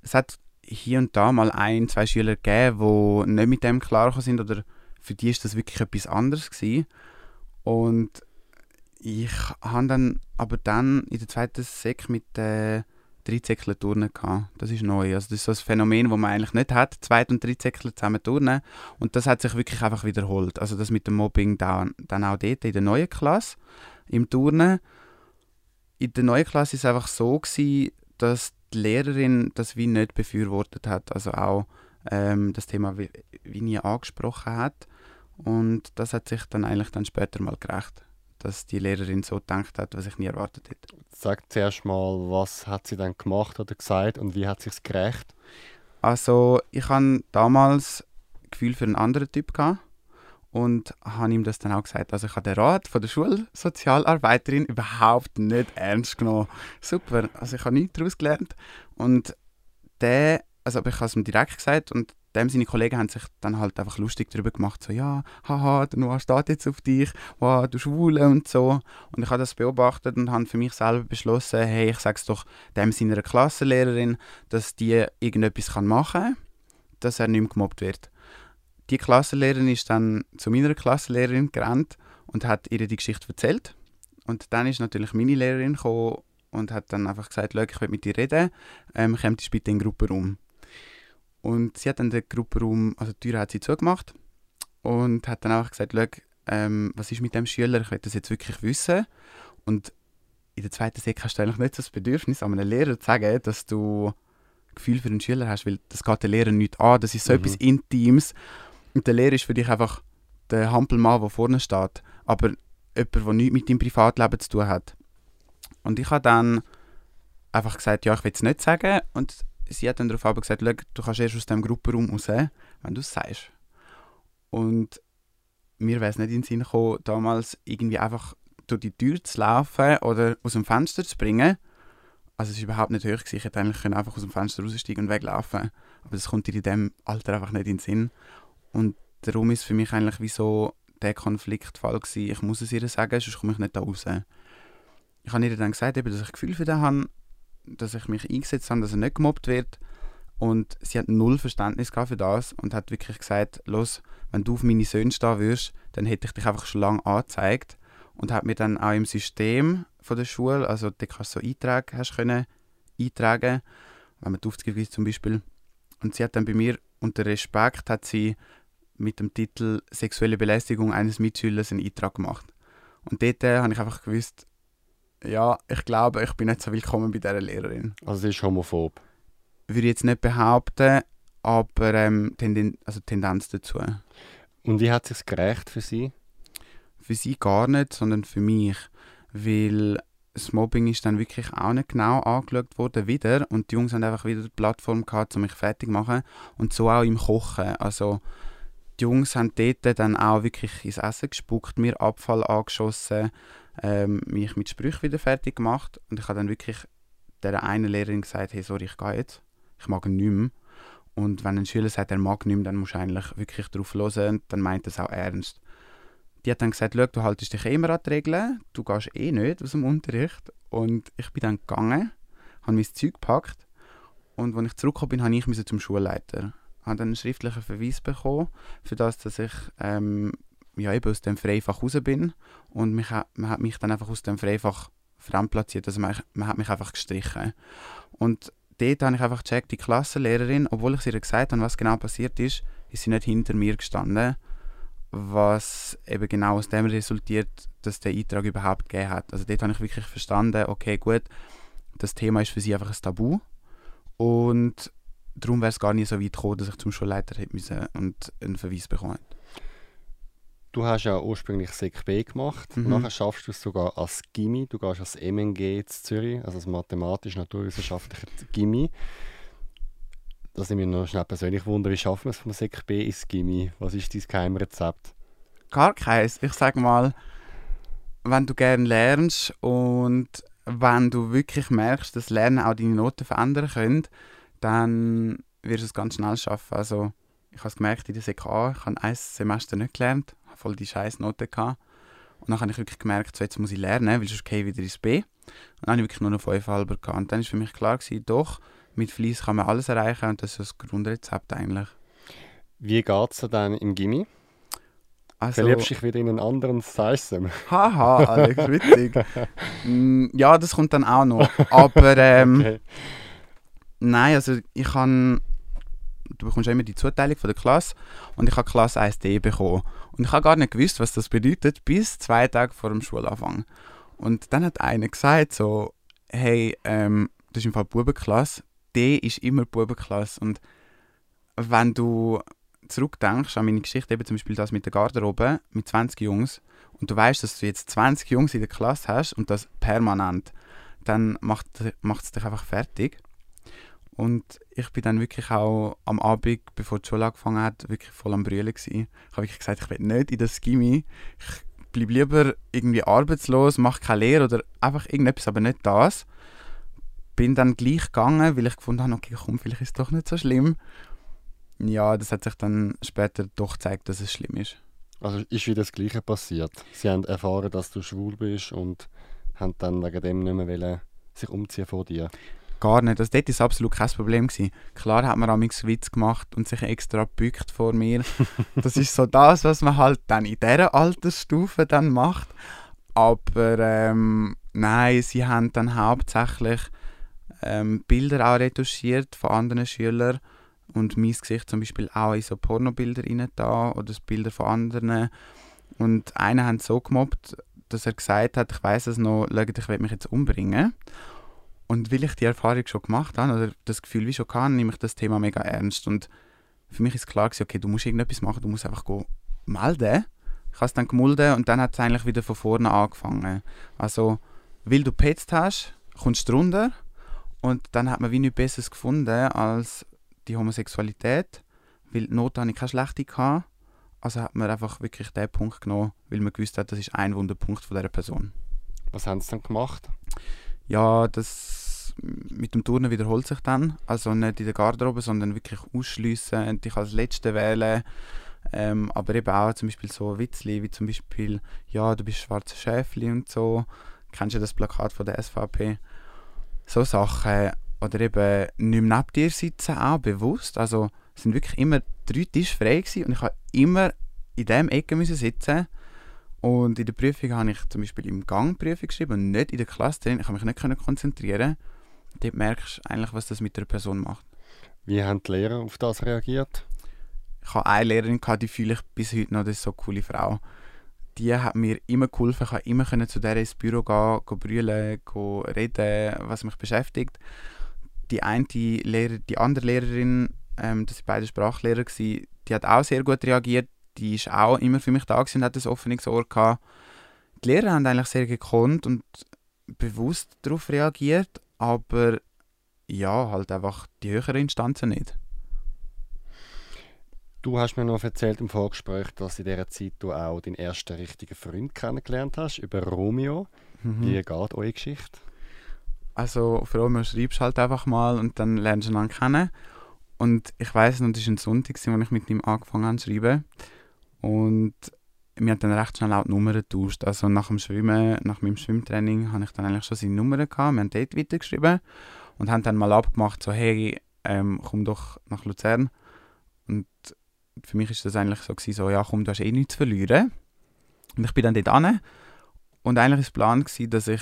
Es hat hier und da mal ein, zwei Schüler gegeben, die nicht mit dem klargekommen sind oder für die ist das wirklich etwas anderes gewesen. Und ich habe dann aber dann in der zweiten Sek mit äh, Dreizeckler turnen gehabt. Das ist neu. Also das ist so ein Phänomen, das man eigentlich nicht hat, Zweit- und Dreizeckler zusammen turnen. Und das hat sich wirklich einfach wiederholt. Also das mit dem Mobbing dann, dann auch dort in der neuen Klasse, im Turnen. In der neuen Klasse ist es einfach so gewesen, dass die Lehrerin das wie nicht befürwortet hat. Also auch ähm, das Thema wie, wie nie angesprochen hat. Und das hat sich dann eigentlich dann später mal gerecht dass die Lehrerin so gedacht hat, was ich nie erwartet hätte. Sag zuerst mal, was hat sie dann gemacht oder gesagt und wie hat sich gerecht? Also ich hatte damals Gefühl für einen anderen Typ gehabt und habe ihm das dann auch gesagt. Also ich habe den Rat von der Schulsozialarbeiterin überhaupt nicht ernst genommen. Super, also ich habe nichts daraus gelernt und der, also ich habe es ihm direkt gesagt und dem seine Kollegen haben sich dann halt einfach lustig darüber gemacht, so ja, haha, der Noah steht jetzt auf dich, wow, du Schwule und so. Und ich habe das beobachtet und habe für mich selber beschlossen, hey, ich sage es doch dem seiner Klassenlehrerin, dass die irgendetwas kann machen kann, dass er nicht mehr gemobbt wird. Die Klassenlehrerin ist dann zu meiner Klassenlehrerin gerannt und hat ihr die Geschichte erzählt. Und dann ist natürlich meine Lehrerin gekommen und hat dann einfach gesagt, ich will mit dir reden, ähm, kommt bitte in den Gruppenraum. Und sie hat dann den Gruppenraum, also die Tür hat sie zugemacht und hat dann einfach gesagt, ähm, was ist mit dem Schüler, ich will das jetzt wirklich wissen. Und in der zweiten Sek hast du eigentlich nicht so das Bedürfnis, an einem Lehrer zu sagen, dass du Gefühl für einen Schüler hast, weil das geht der Lehrer nicht an, das ist so mhm. etwas Intimes. Und der Lehrer ist für dich einfach der Hampelmann, der vorne steht, aber jemand, der nichts mit deinem Privatleben zu tun hat. Und ich habe dann einfach gesagt, ja, ich will es nicht sagen und sie hat dann darauf gesagt, du kannst erst aus dem Gruppenraum raus, wenn du es sagst. Und mir wäre es nicht in den Sinn gekommen, damals irgendwie einfach durch die Tür zu laufen oder aus dem Fenster zu springen. Also es war überhaupt nicht hoch. Ich hätte eigentlich einfach aus dem Fenster raussteigen und weglaufen Aber das kommt in diesem Alter einfach nicht in den Sinn. Und darum ist für mich eigentlich wie so der Konfliktfall gewesen. Ich muss es ihr sagen, sonst komme ich nicht da raus. Ich habe ihr dann gesagt, dass ich Gefühl für den habe dass ich mich eingesetzt habe, dass er nicht gemobbt wird. Und sie hat null Verständnis für das und hat wirklich gesagt, los, wenn du auf meine Söhne stehen würdest, dann hätte ich dich einfach schon lange angezeigt. Und hat mir dann auch im System von der Schule, also da kannst du so Einträge hast können, eintragen, wenn man die Aufzüge zum Beispiel. Und sie hat dann bei mir unter Respekt hat sie mit dem Titel Sexuelle Belästigung eines Mitschülers einen Eintrag gemacht. Und dort äh, habe ich einfach gewusst, ja, ich glaube, ich bin nicht so willkommen bei dieser Lehrerin. Also sie ist homophob? Würde ich jetzt nicht behaupten, aber ähm, Tenden also Tendenz dazu. Und wie hat es sich gerecht für sie? Für sie gar nicht, sondern für mich. Weil das Mobbing ist dann wirklich auch nicht genau angeschaut worden wieder und die Jungs haben einfach wieder die Plattform gehabt, um mich fertig zu machen und so auch im Kochen. Also die Jungs haben dort dann auch wirklich ins Essen gespuckt, mir Abfall angeschossen, ähm, mich mit Sprüchen wieder fertig gemacht und ich habe dann wirklich der einen Lehrerin gesagt, hey, sorry, ich gehe jetzt, ich mag nicht mehr. Und wenn ein Schüler sagt, er mag nicht dann musst du eigentlich wirklich darauf hören dann meint es auch ernst. Die hat dann gesagt, du haltest dich immer an die Regeln, du gehst eh nicht aus dem Unterricht. Und ich bin dann gegangen, habe mein Zeug gepackt und als ich zurückgekommen bin, habe ich zum Schulleiter. Ich habe dann einen schriftlichen Verweis bekommen, für das, dass ich ähm, ja, eben aus dem Freifach raus bin. Und mich, man hat mich dann einfach aus dem Freifach fremdplatziert, also man, man hat mich einfach gestrichen. Und dort habe ich einfach gecheckt, die Klassenlehrerin, obwohl ich ihr gesagt habe, was genau passiert ist, ist sie nicht hinter mir gestanden, was eben genau aus dem resultiert, dass der Eintrag überhaupt gegeben hat. Also dort habe ich wirklich verstanden, okay, gut, das Thema ist für sie einfach ein Tabu. Und darum wäre es gar nicht so weit gekommen, dass ich zum Schulleiter hätte müssen und einen Verweis bekommen Du hast ja ursprünglich Sek B gemacht, Mhm. nachher schaffst du es sogar als Gimmi, du gehst als MNG in Zürich, also als mathematisch-naturwissenschaftlicher Gimmi. Das nimmt mich noch schnell persönlich wunder, wie schaffen wir es vom Sek B ins Gimmi? Was ist dein Geheimrezept? Gar keins. Ich sag mal, wenn du gerne lernst und wenn du wirklich merkst, dass Lernen auch deine Noten verändern könnte, dann wirst du es ganz schnell schaffen. Also, ich habe es gemerkt in der SEK, ich habe ein Semester nicht gelernt, voll die scheiß Noten gehabt. Und dann habe ich wirklich gemerkt, so jetzt muss ich lernen, weil sonst gehe ich wieder ins B. Und dann habe ich wirklich nur noch 5 halber gehabt. Und dann war für mich klar, gewesen, doch, mit Fleiss kann man alles erreichen und das ist das Grundrezept eigentlich. Wie geht es dir dann im Gimmi? Also, Verliebst du dich wieder in einen anderen Seisem? Haha, Alex, witzig. Mm, ja, das kommt dann auch noch. Aber ähm, Okay. nein, also ich kann. Du bekommst ja immer die Zuteilung von der Klasse und ich habe Klasse 1D bekommen. Und ich habe gar nicht gewusst, was das bedeutet, bis zwei Tage vor dem Schulanfang. Und dann hat einer gesagt, so, hey, ähm, das ist im Fall Bubenklasse, D ist immer Bubenklasse. Und wenn du zurückdenkst an meine Geschichte, eben zum Beispiel das mit der Garderobe, mit 20 Jungs, und du weißt, dass du jetzt 20 Jungs in der Klasse hast und das permanent, dann macht es dich einfach fertig. Und ich bin dann wirklich auch am Abend, bevor die Schule angefangen hat, wirklich voll am Brüllen. Ich habe wirklich gesagt, ich will nicht in das Gimmi. Ich bleibe lieber irgendwie arbeitslos, mache keine Lehre oder einfach irgendetwas, aber nicht das. Bin dann gleich gegangen, weil ich gefunden habe, okay, komm, vielleicht ist es doch nicht so schlimm. Ja, das hat sich dann später doch gezeigt, dass es schlimm ist. Also ist wieder das Gleiche passiert. Sie haben erfahren, dass du schwul bist und haben dann wegen dem nicht mehr sich umziehen vor dir. Gar nicht. Also dort war es absolut kein Problem. Gewesen. Klar hat man amigs Witz gemacht und sich extra gebückt vor mir. Das ist so das, was man halt dann in dieser Altersstufe dann macht. Aber ähm, nein, sie haben dann hauptsächlich ähm, Bilder auch retuschiert von anderen Schülern und mein Gesicht zum Beispiel auch in so Pornobilder rein da oder Bilder von anderen. Und einen haben so gemobbt, dass er gesagt hat, ich weiß es noch, ich will mich jetzt umbringen. Und weil ich die Erfahrung schon gemacht habe, oder das Gefühl wie schon kann, nehme ich das Thema mega ernst. Und für mich ist klar gewesen, okay, du musst irgendetwas machen, du musst einfach go melden. Ich habe es dann gemulden und dann hat es eigentlich wieder von vorne angefangen. Also, weil du petzt hast, kommst du runter und dann hat man wie nichts Besseres gefunden als die Homosexualität, weil die Not hatte ich keine schlechte gehabt. Also hat man einfach wirklich den Punkt genommen, weil man gewusst hat, das ist ein Wunderpunkt von dieser Person. Was haben sie dann gemacht? Ja, das mit dem Turnen wiederholt sich dann. Also nicht in der Garderobe, sondern wirklich ausschliessen und dich als Letzte wählen. Ähm, aber eben auch zum Beispiel so Witzli, wie zum Beispiel, ja, du bist schwarzer Schäfli und so. Kennst du das Plakat von der SVP? So Sachen. Oder eben nicht mehr neben dir sitzen, auch bewusst. Also es sind wirklich immer drei Tische frei gewesen und ich habe immer in diesem Ecke müssen sitzen und in der Prüfung habe ich zum Beispiel im Gang Prüfung geschrieben und nicht in der Klasse drin. Ich habe mich nicht konzentrieren. Dort merkst du eigentlich, was das mit der Person macht. Wie haben die Lehrer auf das reagiert? Ich habe eine Lehrerin, gehabt, die fühle ich bis heute noch, das ist so eine coole Frau. Die hat mir immer geholfen, ich konnte immer können zu der ins Büro gehen, gehen brüllen, gehen reden, was mich beschäftigt. Die eine Lehrer, die andere Lehrerin, ähm, das waren beide Sprachlehrer, gewesen, die hat auch sehr gut reagiert. Die ist auch immer für mich da und hat ein offenes Ohr gehabt. Die Lehrer haben eigentlich sehr gekonnt und bewusst darauf reagiert, aber ja, halt einfach die höheren Instanzen nicht. Du hast mir noch erzählt im Vorgespräch, dass in dieser Zeit du auch deinen ersten richtigen Freund kennengelernt hast, über Romeo. Mhm. Wie geht eure Geschichte? Also auf Romeo schreibst du halt einfach mal und dann lernst du ihn kennen. Und ich weiß noch, das war ein Sonntag, als ich mit ihm angefangen habe zu schreiben. Und wir haben dann recht schnell auch die Nummern getauscht. Also nach dem Schwimmen, nach meinem Schwimmtraining, hatte ich dann eigentlich schon seine Nummer gehabt. Wir haben dort weitergeschrieben und haben dann mal abgemacht, so hey, ähm, komm doch nach Luzern. Und für mich ist das eigentlich so, gewesen, so ja komm, du hast eh nichts zu verlieren. Und ich bin dann dort an und eigentlich war es Plan, gewesen, dass, ich,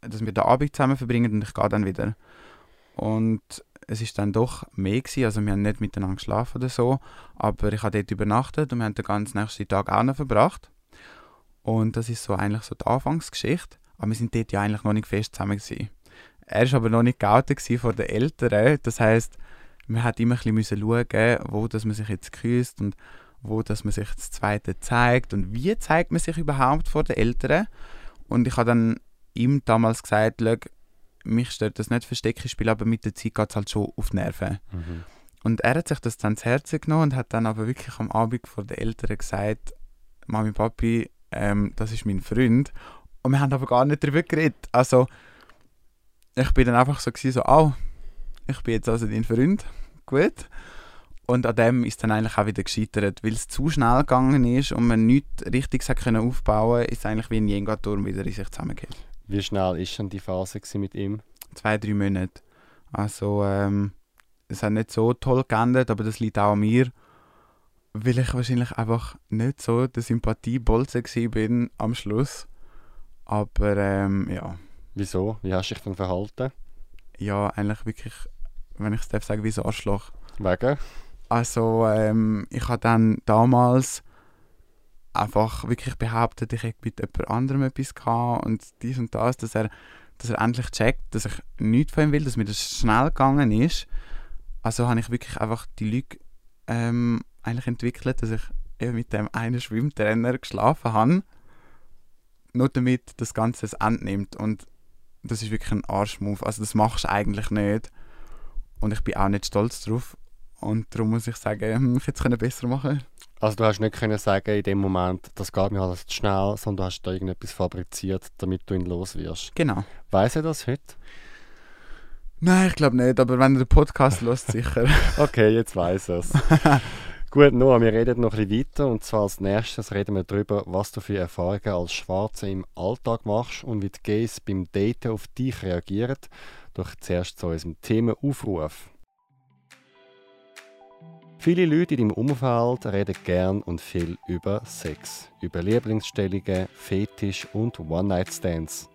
dass wir den Abend zusammen verbringen und ich gehe dann wieder. Und es ist dann doch mehr gewesen, also wir haben nicht miteinander geschlafen oder so, aber ich habe dort übernachtet und wir haben den ganzen nächsten Tag auch noch verbracht. Und das ist so eigentlich so die Anfangsgeschichte, aber wir sind dort ja eigentlich noch nicht fest zusammen gewesen. Er war aber noch nicht geoutet von den Eltern. Das heisst, man hat immer ein bisschen schauen, wo dass man sich jetzt küsst und wo dass man sich das Zweite zeigt und wie zeigt man sich überhaupt vor den Eltern. Und ich habe dann ihm damals gesagt, mich stört das nicht Verstecken spielen, aber mit der Zeit geht es halt schon auf die Nerven. Mhm. Und er hat sich das dann zu Herzen genommen und hat dann aber wirklich am Abend vor den Eltern gesagt, Mami, Papi, ähm, das ist mein Freund. Und wir haben aber gar nicht darüber geredet. Also, ich bin dann einfach so gewesen, so, oh, ich bin jetzt also dein Freund, gut. Und an dem ist dann eigentlich auch wieder gescheitert, weil es zu schnell gegangen ist und man nichts richtig aufbauen konnte, ist es eigentlich wie ein Jenga-Turm wieder in sich zusammengeht. Wie schnell war dann die Phase mit ihm? Zwei, drei Monate. Also, ähm, es hat nicht so toll geendet, aber das liegt auch an mir, weil ich wahrscheinlich einfach nicht so der Sympathiebolzen bin am Schluss. Aber ähm, ja. Wieso? Wie hast du dich dann verhalten? Ja, eigentlich wirklich, wenn ich es darf sagen, wie so Arschloch. Wegen? Also, ähm, ich habe dann damals einfach wirklich behauptet, ich hätte mit jemand anderem etwas gehabt und dies und das, dass er, dass er endlich checkt, dass ich nichts von ihm will, dass mir das schnell gegangen ist. Also habe ich wirklich einfach die Lüge ähm, eigentlich entwickelt, dass ich mit dem einen Schwimmtrainer geschlafen habe, nur damit das Ganze das Ende nimmt. Und das ist wirklich ein Arschmove. Also das machst du eigentlich nicht. Und ich bin auch nicht stolz drauf. Und darum muss ich sagen, hm, ich hätte es besser machen Also du hast nicht können sagen in dem Moment, das geht mir alles zu schnell, sondern du hast da irgendetwas fabriziert, damit du ihn los wirst. Genau. Weiß er das heute? Nein, ich glaube nicht, aber wenn er den Podcast lässt, sicher. okay, jetzt weiß er es. Gut, Noah, wir reden noch ein bisschen weiter und zwar als nächstes reden wir darüber, was du für Erfahrungen als Schwarze im Alltag machst und wie die Gays beim Daten auf dich reagieren. Doch zuerst zu unserem Themenaufruf. Viele Leute in deinem Umfeld reden gern und viel über Sex, über Lieblingsstellungen, Fetisch und One-Night-Stands.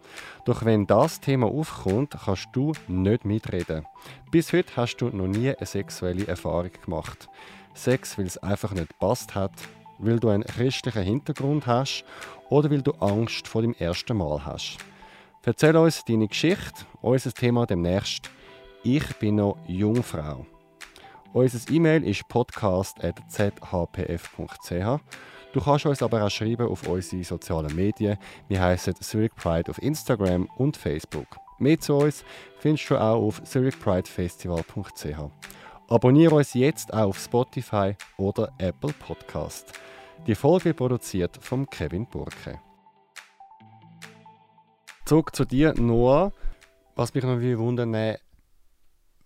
Doch wenn das Thema aufkommt, kannst du nicht mitreden. Bis heute hast du noch nie eine sexuelle Erfahrung gemacht. Sex, weil es einfach nicht passt hat, weil du einen christlichen Hintergrund hast oder weil du Angst vor dem ersten Mal hast. Erzähl uns deine Geschichte, unser Thema demnächst. Ich bin noch Jungfrau. Unser E-Mail ist podcast.zhpf.ch. Du kannst uns aber auch schreiben auf unsere sozialen Medien. Wir heißen Zurich Pride auf Instagram und Facebook. Mehr zu uns findest du auch auf zurichpridefestival.ch. Abonniere uns jetzt auch auf Spotify oder Apple Podcast. Die Folge produziert von Kevin Burke. Zurück zu dir, Noah. Was mich noch wundern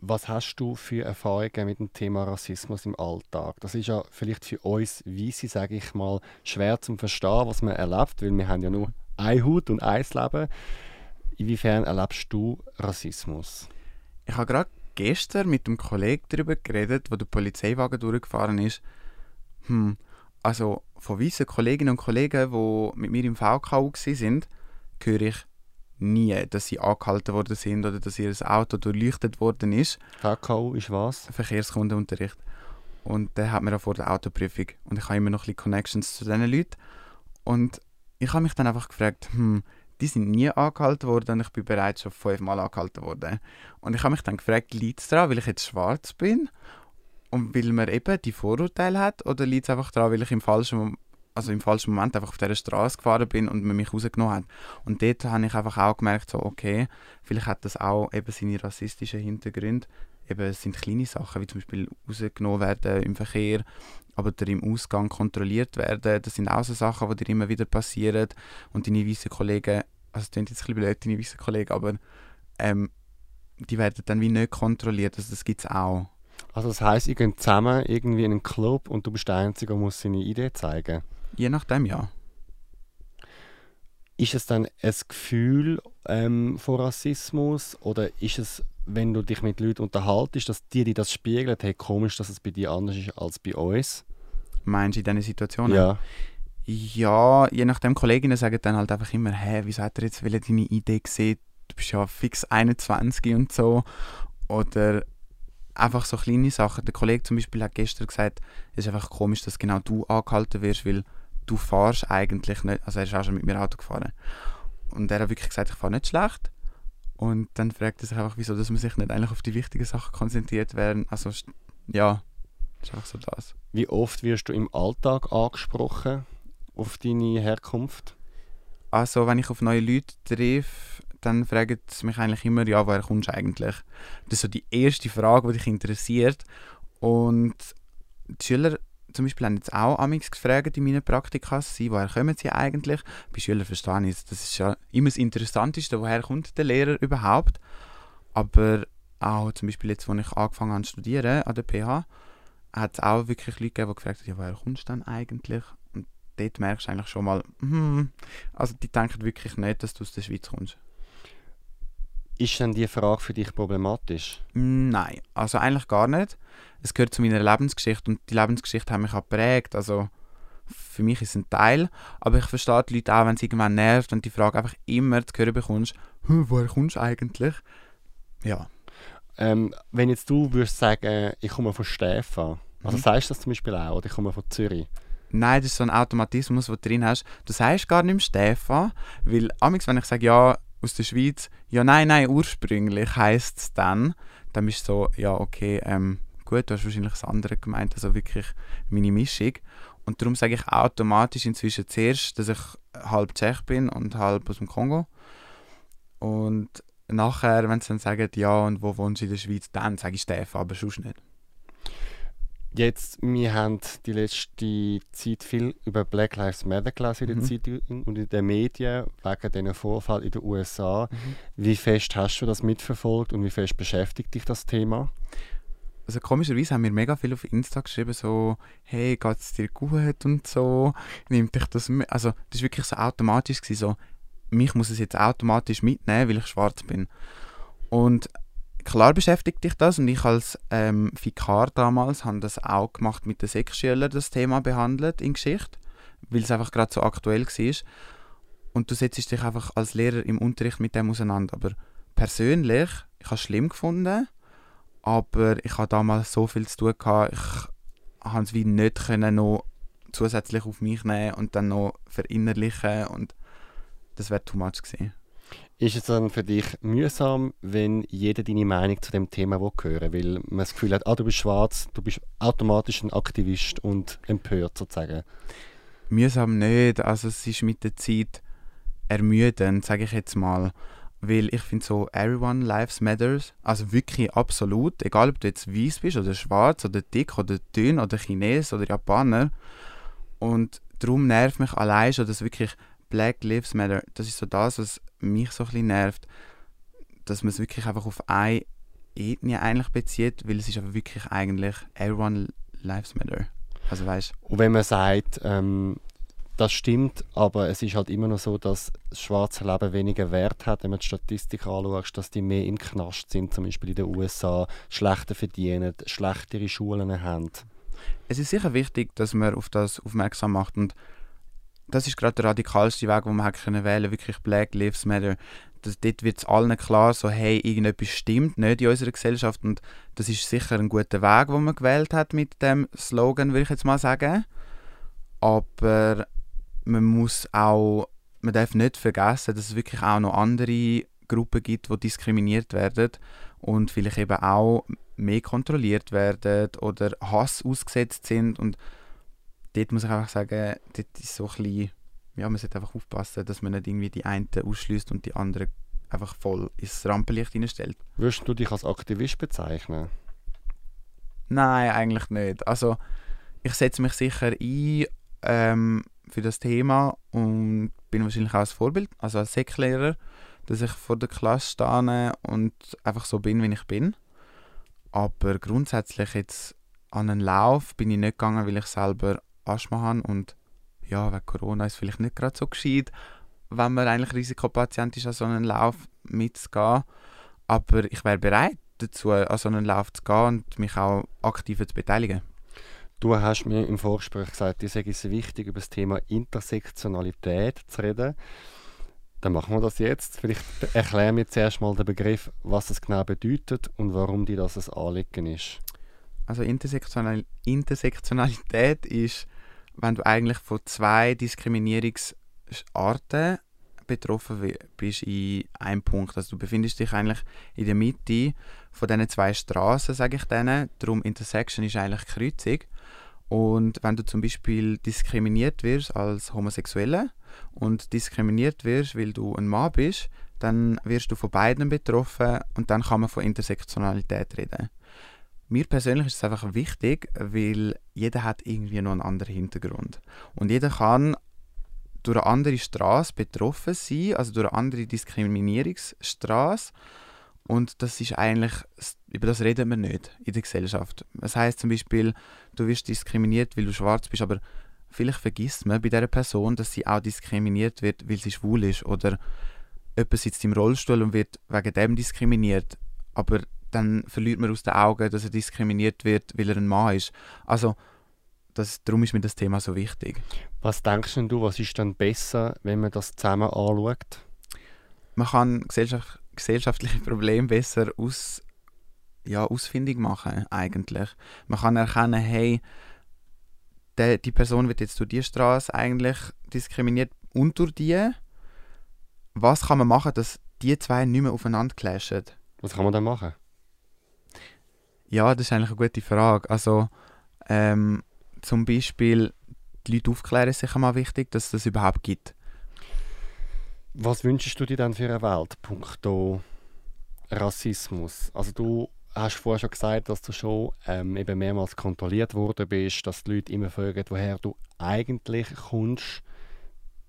was hast du für Erfahrungen mit dem Thema Rassismus im Alltag? Das ist ja vielleicht für uns Weisse, sage ich mal, schwer zu verstehen, was man erlebt, weil wir haben ja nur eine Haut und ein Leben. Inwiefern erlebst du Rassismus? Ich habe gerade gestern mit einem Kollegen darüber geredet, wo der Polizeiwagen durchgefahren ist. Hm, also von weißen Kolleginnen und Kollegen, die mit mir im VKU sind, höre ich nie, dass sie angehalten worden sind oder dass ihr Auto durchleuchtet worden ist. VKU ist was? Verkehrskundenunterricht. Und der hat mir auch vor der Autoprüfung. Und ich habe immer noch ein bisschen Connections zu diesen Leuten. Und ich habe mich dann einfach gefragt, hm, die sind nie angehalten worden und ich bin bereits schon fünfmal angehalten worden. Und ich habe mich dann gefragt, liegt es daran, weil ich jetzt schwarz bin und weil man eben die Vorurteile hat oder liegt es einfach daran, weil ich im falschen also im falschen Moment einfach auf dieser Straße gefahren bin und man mich rausgenommen hat. Und dort habe ich einfach auch gemerkt, so, okay, vielleicht hat das auch eben seine rassistischen Hintergründe. Eben, es sind kleine Sachen, wie zum Beispiel rausgenommen werden im Verkehr, aber der im Ausgang kontrolliert werden. Das sind auch so Sachen, die dir immer wieder passieren. Und deine weißen Kollegen, also es klingt jetzt ein bisschen blöd, deine weißen Kollegen, aber ähm, die werden dann wie nicht kontrolliert. Also das gibt es auch. Also das heisst, ihr geht zusammen irgendwie in einen Club und du bist der Einzige, der muss seine Idee zeigen Je nachdem, ja. Ist es dann ein Gefühl ähm, von Rassismus oder ist es, wenn du dich mit Leuten unterhaltest, dass dir die das spiegelt, hey, komisch, dass es bei dir anders ist als bei uns? Meinst du in diesen Situationen? Ja. Ja, je nachdem, Kolleginnen sagen dann halt einfach immer, hä, wieso hat er jetzt deine Idee gesehen? Du bist ja fix 21 und so. Oder einfach so kleine Sachen. Der Kollege zum Beispiel hat gestern gesagt, es ist einfach komisch, dass genau du angehalten wirst, weil du fahrst eigentlich nicht, also er ist auch schon mit mir Auto gefahren. Und er hat wirklich gesagt, ich fahre nicht schlecht, Und dann fragt er sich einfach, wieso dass man sich nicht eigentlich auf die wichtigen Sachen konzentriert werden. Also ja, ist einfach so das. Wie oft wirst du im Alltag angesprochen auf deine Herkunft? Also wenn ich auf neue Leute treffe, dann fragen sie mich eigentlich immer, ja, woher kommst du eigentlich? Das ist so die erste Frage, die dich interessiert. Und die Schüler zum Beispiel haben jetzt auch amigs gefragt in meinen Praktika, sie, woher kommen sie eigentlich? Bei Schülern verstehe ich das ist ja immer das Interessanteste, woher kommt der Lehrer überhaupt? Aber auch zum Beispiel jetzt, als ich angefangen habe zu studieren an der PH, hat es auch wirklich Leute gegeben, die gefragt haben, ja, woher kommst du denn eigentlich? Und dort merkst du eigentlich schon mal, hm, also die denken wirklich nicht, dass du aus der Schweiz kommst. Ist denn diese Frage für dich problematisch? Nein, also eigentlich gar nicht. Es gehört zu meiner Lebensgeschichte und die Lebensgeschichte hat mich auch geprägt. Also für mich ist es ein Teil, aber ich verstehe die Leute auch, wenn es irgendwann nervt und die Frage einfach immer zu hören bekommst, woher kommst du eigentlich? Ja. Ähm, wenn jetzt du würdest sagen, ich komme von Stefan, also mhm. sagst du das zum Beispiel auch, oder ich komme von Zürich? Nein, das ist so ein Automatismus, den du drin hast. Du sagst gar nicht mehr Stefan, weil amigs, wenn ich sage, ja, aus der Schweiz, ja, nein, nein, ursprünglich heisst es dann, dann bist du so, ja, okay, ähm, gut, du hast wahrscheinlich das andere gemeint, also wirklich meine Mischung. Und darum sage ich automatisch inzwischen zuerst, dass ich halb Tschech bin und halb aus dem Kongo. Und nachher, wenn sie dann sagen, ja, und wo wohnst du in der Schweiz, dann sage ich Stefan, aber sonst nicht. Jetzt, wir haben die letzte Zeit viel über Black Lives Matter gelesen in der mhm. Zeitung und in den Medien wegen diesen Vorfall in den USA. Mhm. Wie fest hast du das mitverfolgt und wie fest beschäftigt dich das Thema? Also komischerweise haben wir mega viel auf Insta geschrieben, so «Hey, geht es dir gut?» und so. Nimmt dich das mit? Also das war wirklich so automatisch, gewesen, so «Mich muss es jetzt automatisch mitnehmen, weil ich schwarz bin». Und klar beschäftigt dich das und ich als ähm, Vikar damals habe das auch gemacht mit den Sechsschülern, das Thema behandelt in Geschichte, weil es einfach gerade so aktuell war. Und du setzt dich einfach als Lehrer im Unterricht mit dem auseinander. Aber persönlich, ich habe es schlimm gefunden, aber ich hatte damals so viel zu tun gehabt, ich konnte es wie nicht können noch zusätzlich auf mich nehmen und dann noch verinnerlichen und das wäre too much gewesen. Ist es dann für dich mühsam, wenn jeder deine Meinung zu dem Thema hören will? Weil man das Gefühl hat, ah, du bist schwarz, du bist automatisch ein Aktivist und empört sozusagen. Mühsam nicht. Also es ist mit der Zeit ermüdend, sage ich jetzt mal. Weil ich finde so, everyone lives matters. Also wirklich absolut. Egal, ob du jetzt weiß bist oder schwarz oder dick oder dünn oder Chines oder Japaner. Und darum nervt mich allein schon, dass wirklich Black Lives Matter, das ist so das, was mich so ein bisschen nervt, dass man es wirklich einfach auf eine Ethnie eigentlich bezieht, weil es ist aber wirklich eigentlich everyone lives matter. Also weißt Und wenn man sagt, ähm, das stimmt, aber es ist halt immer noch so, dass das schwarze Leben weniger Wert hat, wenn man die Statistik anschaut, dass die mehr im Knast sind, zum Beispiel in den USA, schlechter verdienen, schlechtere Schulen haben. Es ist sicher wichtig, dass man auf das aufmerksam macht und das ist gerade der radikalste Weg, den man hätte können wählen wirklich Black Lives Matter. Das, dort wird es allen klar, so hey, irgendetwas stimmt nicht in unserer Gesellschaft und das ist sicher ein guter Weg, den man gewählt hat mit dem Slogan, würde ich jetzt mal sagen. Aber man muss auch, man darf nicht vergessen, dass es wirklich auch noch andere Gruppen gibt, die diskriminiert werden und vielleicht eben auch mehr kontrolliert werden oder Hass ausgesetzt sind und dort muss ich einfach sagen, dort ist so ein bisschen, ja, man sollte einfach aufpassen, dass man nicht irgendwie die einen ausschließt und die anderen einfach voll ins Rampenlicht hineinstellt. Würdest du dich als Aktivist bezeichnen? Nein, eigentlich nicht. Also ich setze mich sicher ein ähm, für das Thema und bin wahrscheinlich auch als Vorbild, also als Säcklehrer, dass ich vor der Klasse stehe und einfach so bin, wie ich bin. Aber grundsätzlich jetzt an einen Lauf bin ich nicht gegangen, weil ich selber Asthma habe und ja, wegen Corona ist vielleicht nicht gerade so gescheit, wenn man eigentlich Risikopatient ist, an so einen Lauf mitzugehen. Aber ich wäre bereit dazu, an so einen Lauf zu gehen und mich auch aktiv zu beteiligen. Du hast mir im Vorgespräch gesagt, dir sei es wichtig, über das Thema Intersektionalität zu reden. Dann machen wir das jetzt. Vielleicht erklär mir zuerst mal den Begriff, was es genau bedeutet und warum dir das ein Anliegen ist. Also Intersektional Intersektionalität ist wenn du eigentlich von zwei Diskriminierungsarten betroffen bist in einem Punkt. Also du befindest dich eigentlich in der Mitte von diesen zwei Straßen, sage ich denen. Darum Intersection ist eigentlich Kreuzung. Und wenn du zum Beispiel diskriminiert wirst als Homosexuelle und diskriminiert wirst, weil du ein Mann bist, dann wirst du von beiden betroffen und dann kann man von Intersektionalität reden. Mir persönlich ist es einfach wichtig, weil jeder hat irgendwie noch einen anderen Hintergrund. Und jeder kann durch eine andere Straße betroffen sein, also durch eine andere Diskriminierungsstraße. Und das ist eigentlich, über das reden wir nicht in der Gesellschaft. Das heißt zum Beispiel, du wirst diskriminiert, weil du schwarz bist, aber vielleicht vergisst man bei dieser Person, dass sie auch diskriminiert wird, weil sie schwul ist. Oder jemand sitzt im Rollstuhl und wird wegen dem diskriminiert. Aber dann verliert man aus den Augen, dass er diskriminiert wird, weil er ein Mann ist. Also, das, darum ist mir das Thema so wichtig. Was denkst du, was ist dann besser, wenn man das zusammen anschaut? Man kann gesellschaft, gesellschaftliche Probleme besser aus, ja, ausfindig machen, eigentlich. Man kann erkennen, hey, die, die Person wird jetzt durch die Straße eigentlich diskriminiert und durch die. Was kann man machen, dass die zwei nicht mehr aufeinander clashen? Was kann man dann machen? Ja, das ist eigentlich eine gute Frage. Also, ähm, zum Beispiel, die Leute aufklären ist sicher mal wichtig, dass es das überhaupt gibt. Was wünschst du dir dann für eine Welt, punkto Rassismus? Also du hast vorher schon gesagt, dass du schon ähm, eben mehrmals kontrolliert worden bist, dass die Leute immer fragen, woher du eigentlich kommst.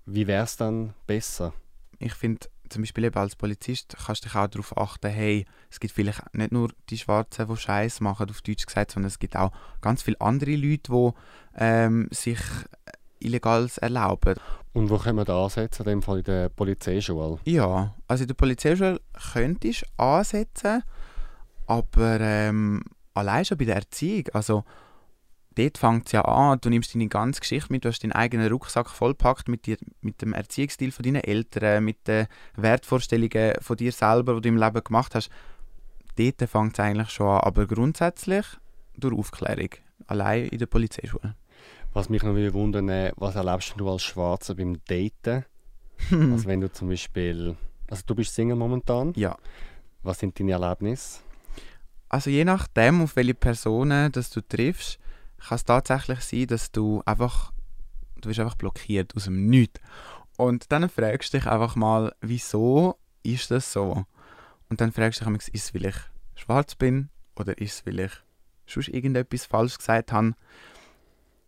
Wie wäre es dann besser? Ich finde, zum Beispiel eben als Polizist kannst du dich auch darauf achten, hey, es gibt vielleicht nicht nur die Schwarzen, die Scheiß machen, auf Deutsch gesagt, sondern es gibt auch ganz viele andere Leute, die ähm, sich Illegales erlauben. Und wo können wir da ansetzen, in dem Fall in der Polizeischule? Ja, also in der Polizeischule könntest du ansetzen, aber ähm, allein schon bei der Erziehung, also dort fängt es ja an, du nimmst deine ganze Geschichte mit, du hast deinen eigenen Rucksack vollpackt mit, dir, mit dem Erziehungsstil von deinen Eltern, mit den Wertvorstellungen von dir selber, die du im Leben gemacht hast. Dort fängt es eigentlich schon an, aber grundsätzlich durch Aufklärung, allein in der Polizeischule. Was mich noch wundern äh, was erlebst du als Schwarzer beim Daten? also wenn du zum Beispiel, also du bist Single momentan? Ja. Was sind deine Erlebnisse? Also je nachdem, auf welche Personen dass du triffst, kann es tatsächlich sein, dass du einfach, du wirst einfach blockiert aus dem Nichts. Und dann fragst du dich einfach mal, wieso ist das so? Und dann fragst du dich, ist es, weil ich schwarz bin oder ist es, weil ich sonst irgendetwas falsch gesagt habe?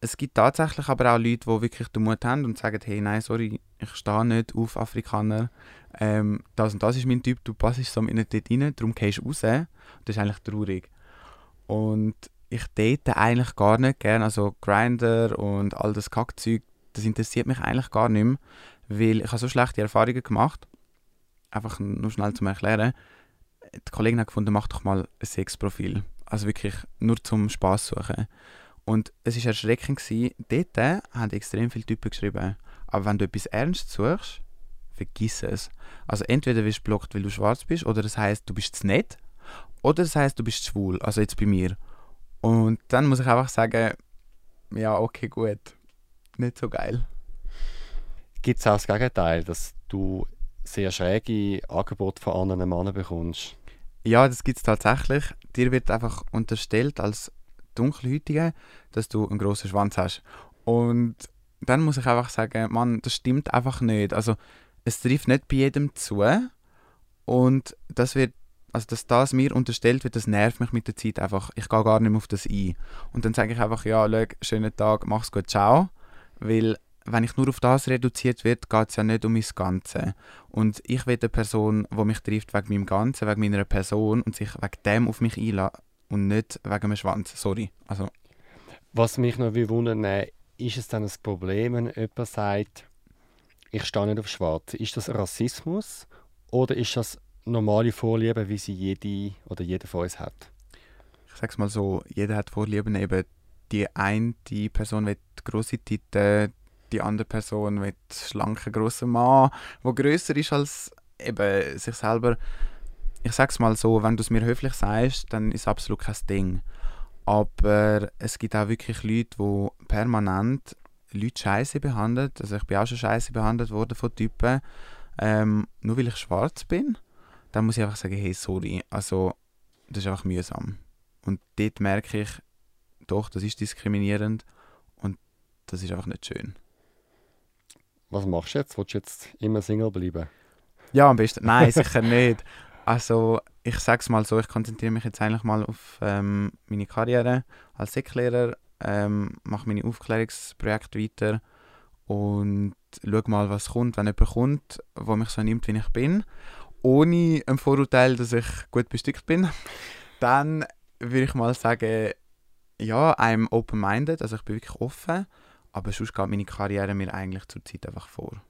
Es gibt tatsächlich aber auch Leute, die wirklich den Mut haben und sagen, hey, nein, sorry, ich stehe nicht auf Afrikaner. Ähm, das und das ist mein Typ, du passst so nicht dort rein, darum gehst du raus. Das ist eigentlich traurig. Und ich date eigentlich gar nicht gerne. Also Grinder und all das Kackzeug, das interessiert mich eigentlich gar nicht mehr, weil ich habe so schlechte Erfahrungen gemacht. Einfach nur schnell zum Erklären. Die Kollegin hat gefunden, mach doch mal ein Sexprofil. Also wirklich nur zum Spaß suchen. Und es war erschreckend. Gewesen. Dort haben extrem viele Typen geschrieben. Aber wenn du etwas ernst suchst, vergiss es. Also entweder wirst du blockt, weil du schwarz bist, oder das heißt, du bist zu nett, oder das heißt, du bist schwul. Also jetzt bei mir. Und dann muss ich einfach sagen, ja, okay, gut. Nicht so geil. Gibt es auch das Gegenteil, dass du sehr schräge Angebote von anderen Männern bekommst? Ja, das gibt es tatsächlich. Dir wird einfach unterstellt als Dunkelhäutige, dass du einen grossen Schwanz hast. Und dann muss ich einfach sagen, Mann, das stimmt einfach nicht. Also es trifft nicht bei jedem zu. Und das wird also dass das mir unterstellt wird, das nervt mich mit der Zeit einfach. Ich gehe gar nicht mehr auf das ein. Und dann sage ich einfach, ja, schau, schönen Tag, mach's gut, ciao. Weil wenn ich nur auf das reduziert wird, geht es ja nicht um mein Ganze. Und ich will eine Person, die mich trifft wegen meinem Ganzen, wegen meiner Person und sich wegen dem auf mich einlässt und nicht wegen meinem Schwanz. Sorry. Also. Was mich noch wundern äh, ist es dann ein Problem, wenn jemand sagt, ich stehe nicht auf Schwarz? Ist das Rassismus oder ist das normale Vorlieben, wie sie jede oder jeder von uns hat? Ich sage es mal so, jeder hat Vorlieben. Eben die eine die Person will grosse Titel, die andere Person will schlanken grossen Mann, der grösser ist als eben sich selber. Ich sage es mal so, wenn du es mir höflich sagst, dann ist es absolut kein Ding. Aber es gibt auch wirklich Leute, die permanent Leute scheiße behandeln. Also ich bin auch schon scheiße behandelt worden von Typen, Ähm, nur weil ich schwarz bin, dann muss ich einfach sagen, hey, sorry, also das ist einfach mühsam. Und dort merke ich, doch, das ist diskriminierend und das ist einfach nicht schön. Was machst du jetzt? Willst du jetzt immer Single bleiben? Ja, am besten. Nein, sicher nicht. Also, ich sage es mal so, ich konzentriere mich jetzt eigentlich mal auf ähm, meine Karriere als Säcklehrer, ähm, mache meine Aufklärungsprojekte weiter und schaue mal, was kommt, wenn jemand kommt, der mich so nimmt, wie ich bin, ohne ein Vorurteil, dass ich gut bestückt bin, dann würde ich mal sagen, ja, I'm open-minded, also ich bin wirklich offen, aber sonst geht meine Karriere mir eigentlich zurzeit einfach vor.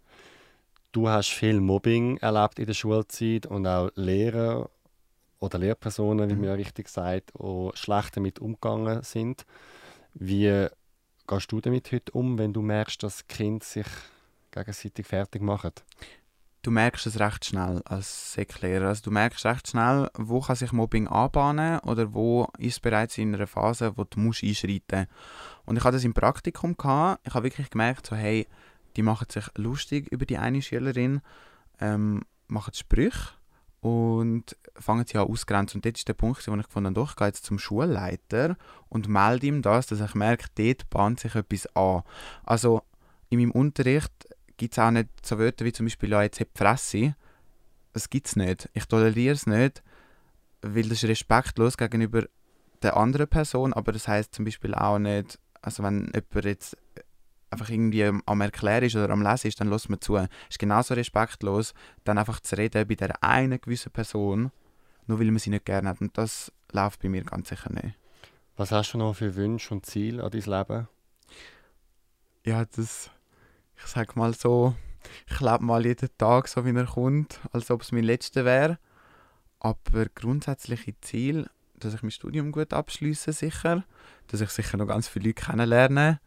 Du hast viel Mobbing erlebt in der Schulzeit und auch Lehrer oder Lehrpersonen, wie man ja richtig sagt, die schlecht damit umgegangen sind. Wie gehst du damit heute um, wenn du merkst, dass Kinder sich gegenseitig fertig machen? Du merkst es recht schnell als Säcklehrer. Also du merkst recht schnell, wo kann sich Mobbing anbahnen oder wo ist bereits in einer Phase, wo du musst einschreiten Und ich hatte das im Praktikum. Gehabt. Ich habe wirklich gemerkt, so, hey, die machen sich lustig über die eine Schülerin, ähm, machen Sprüche und fangen sie an ausgrenzen. Und dort ist der Punkt, wo ich gefunden habe, ich gehe jetzt zum Schulleiter und melde ihm das, dass ich merke, dort bahnt sich etwas an. Also in meinem Unterricht gibt es auch nicht so Wörter wie zum Beispiel «ja, jetzt hat die Fresse». Das gibt es nicht. Ich toleriere es nicht, weil das ist respektlos gegenüber der anderen Person, aber das heißt zum Beispiel auch nicht, also wenn jemand jetzt einfach irgendwie am Erklären ist oder am Lesen ist, dann lässt man zu. Es ist genauso respektlos, dann einfach zu reden bei der einen gewissen Person, nur weil man sie nicht gerne hat. Und das läuft bei mir ganz sicher nicht. Was hast du noch für Wünsche und Ziele an dein Leben? Ja, das, ich sag mal so, ich lebe mal jeden Tag so, wie er kommt, als ob es mein letzter wäre. Aber grundsätzliche Ziel, dass ich mein Studium gut abschließe sicher, dass ich sicher noch ganz viele Leute kennenlerne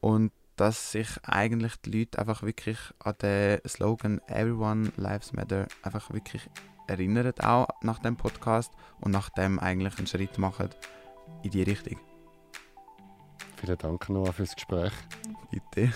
und dass sich eigentlich die Leute einfach wirklich an den Slogan Everyone Lives Matter einfach wirklich erinnern, auch nach dem Podcast und nach dem eigentlich einen Schritt machen in die Richtung. Vielen Dank, Noah, fürs Gespräch. Bitte.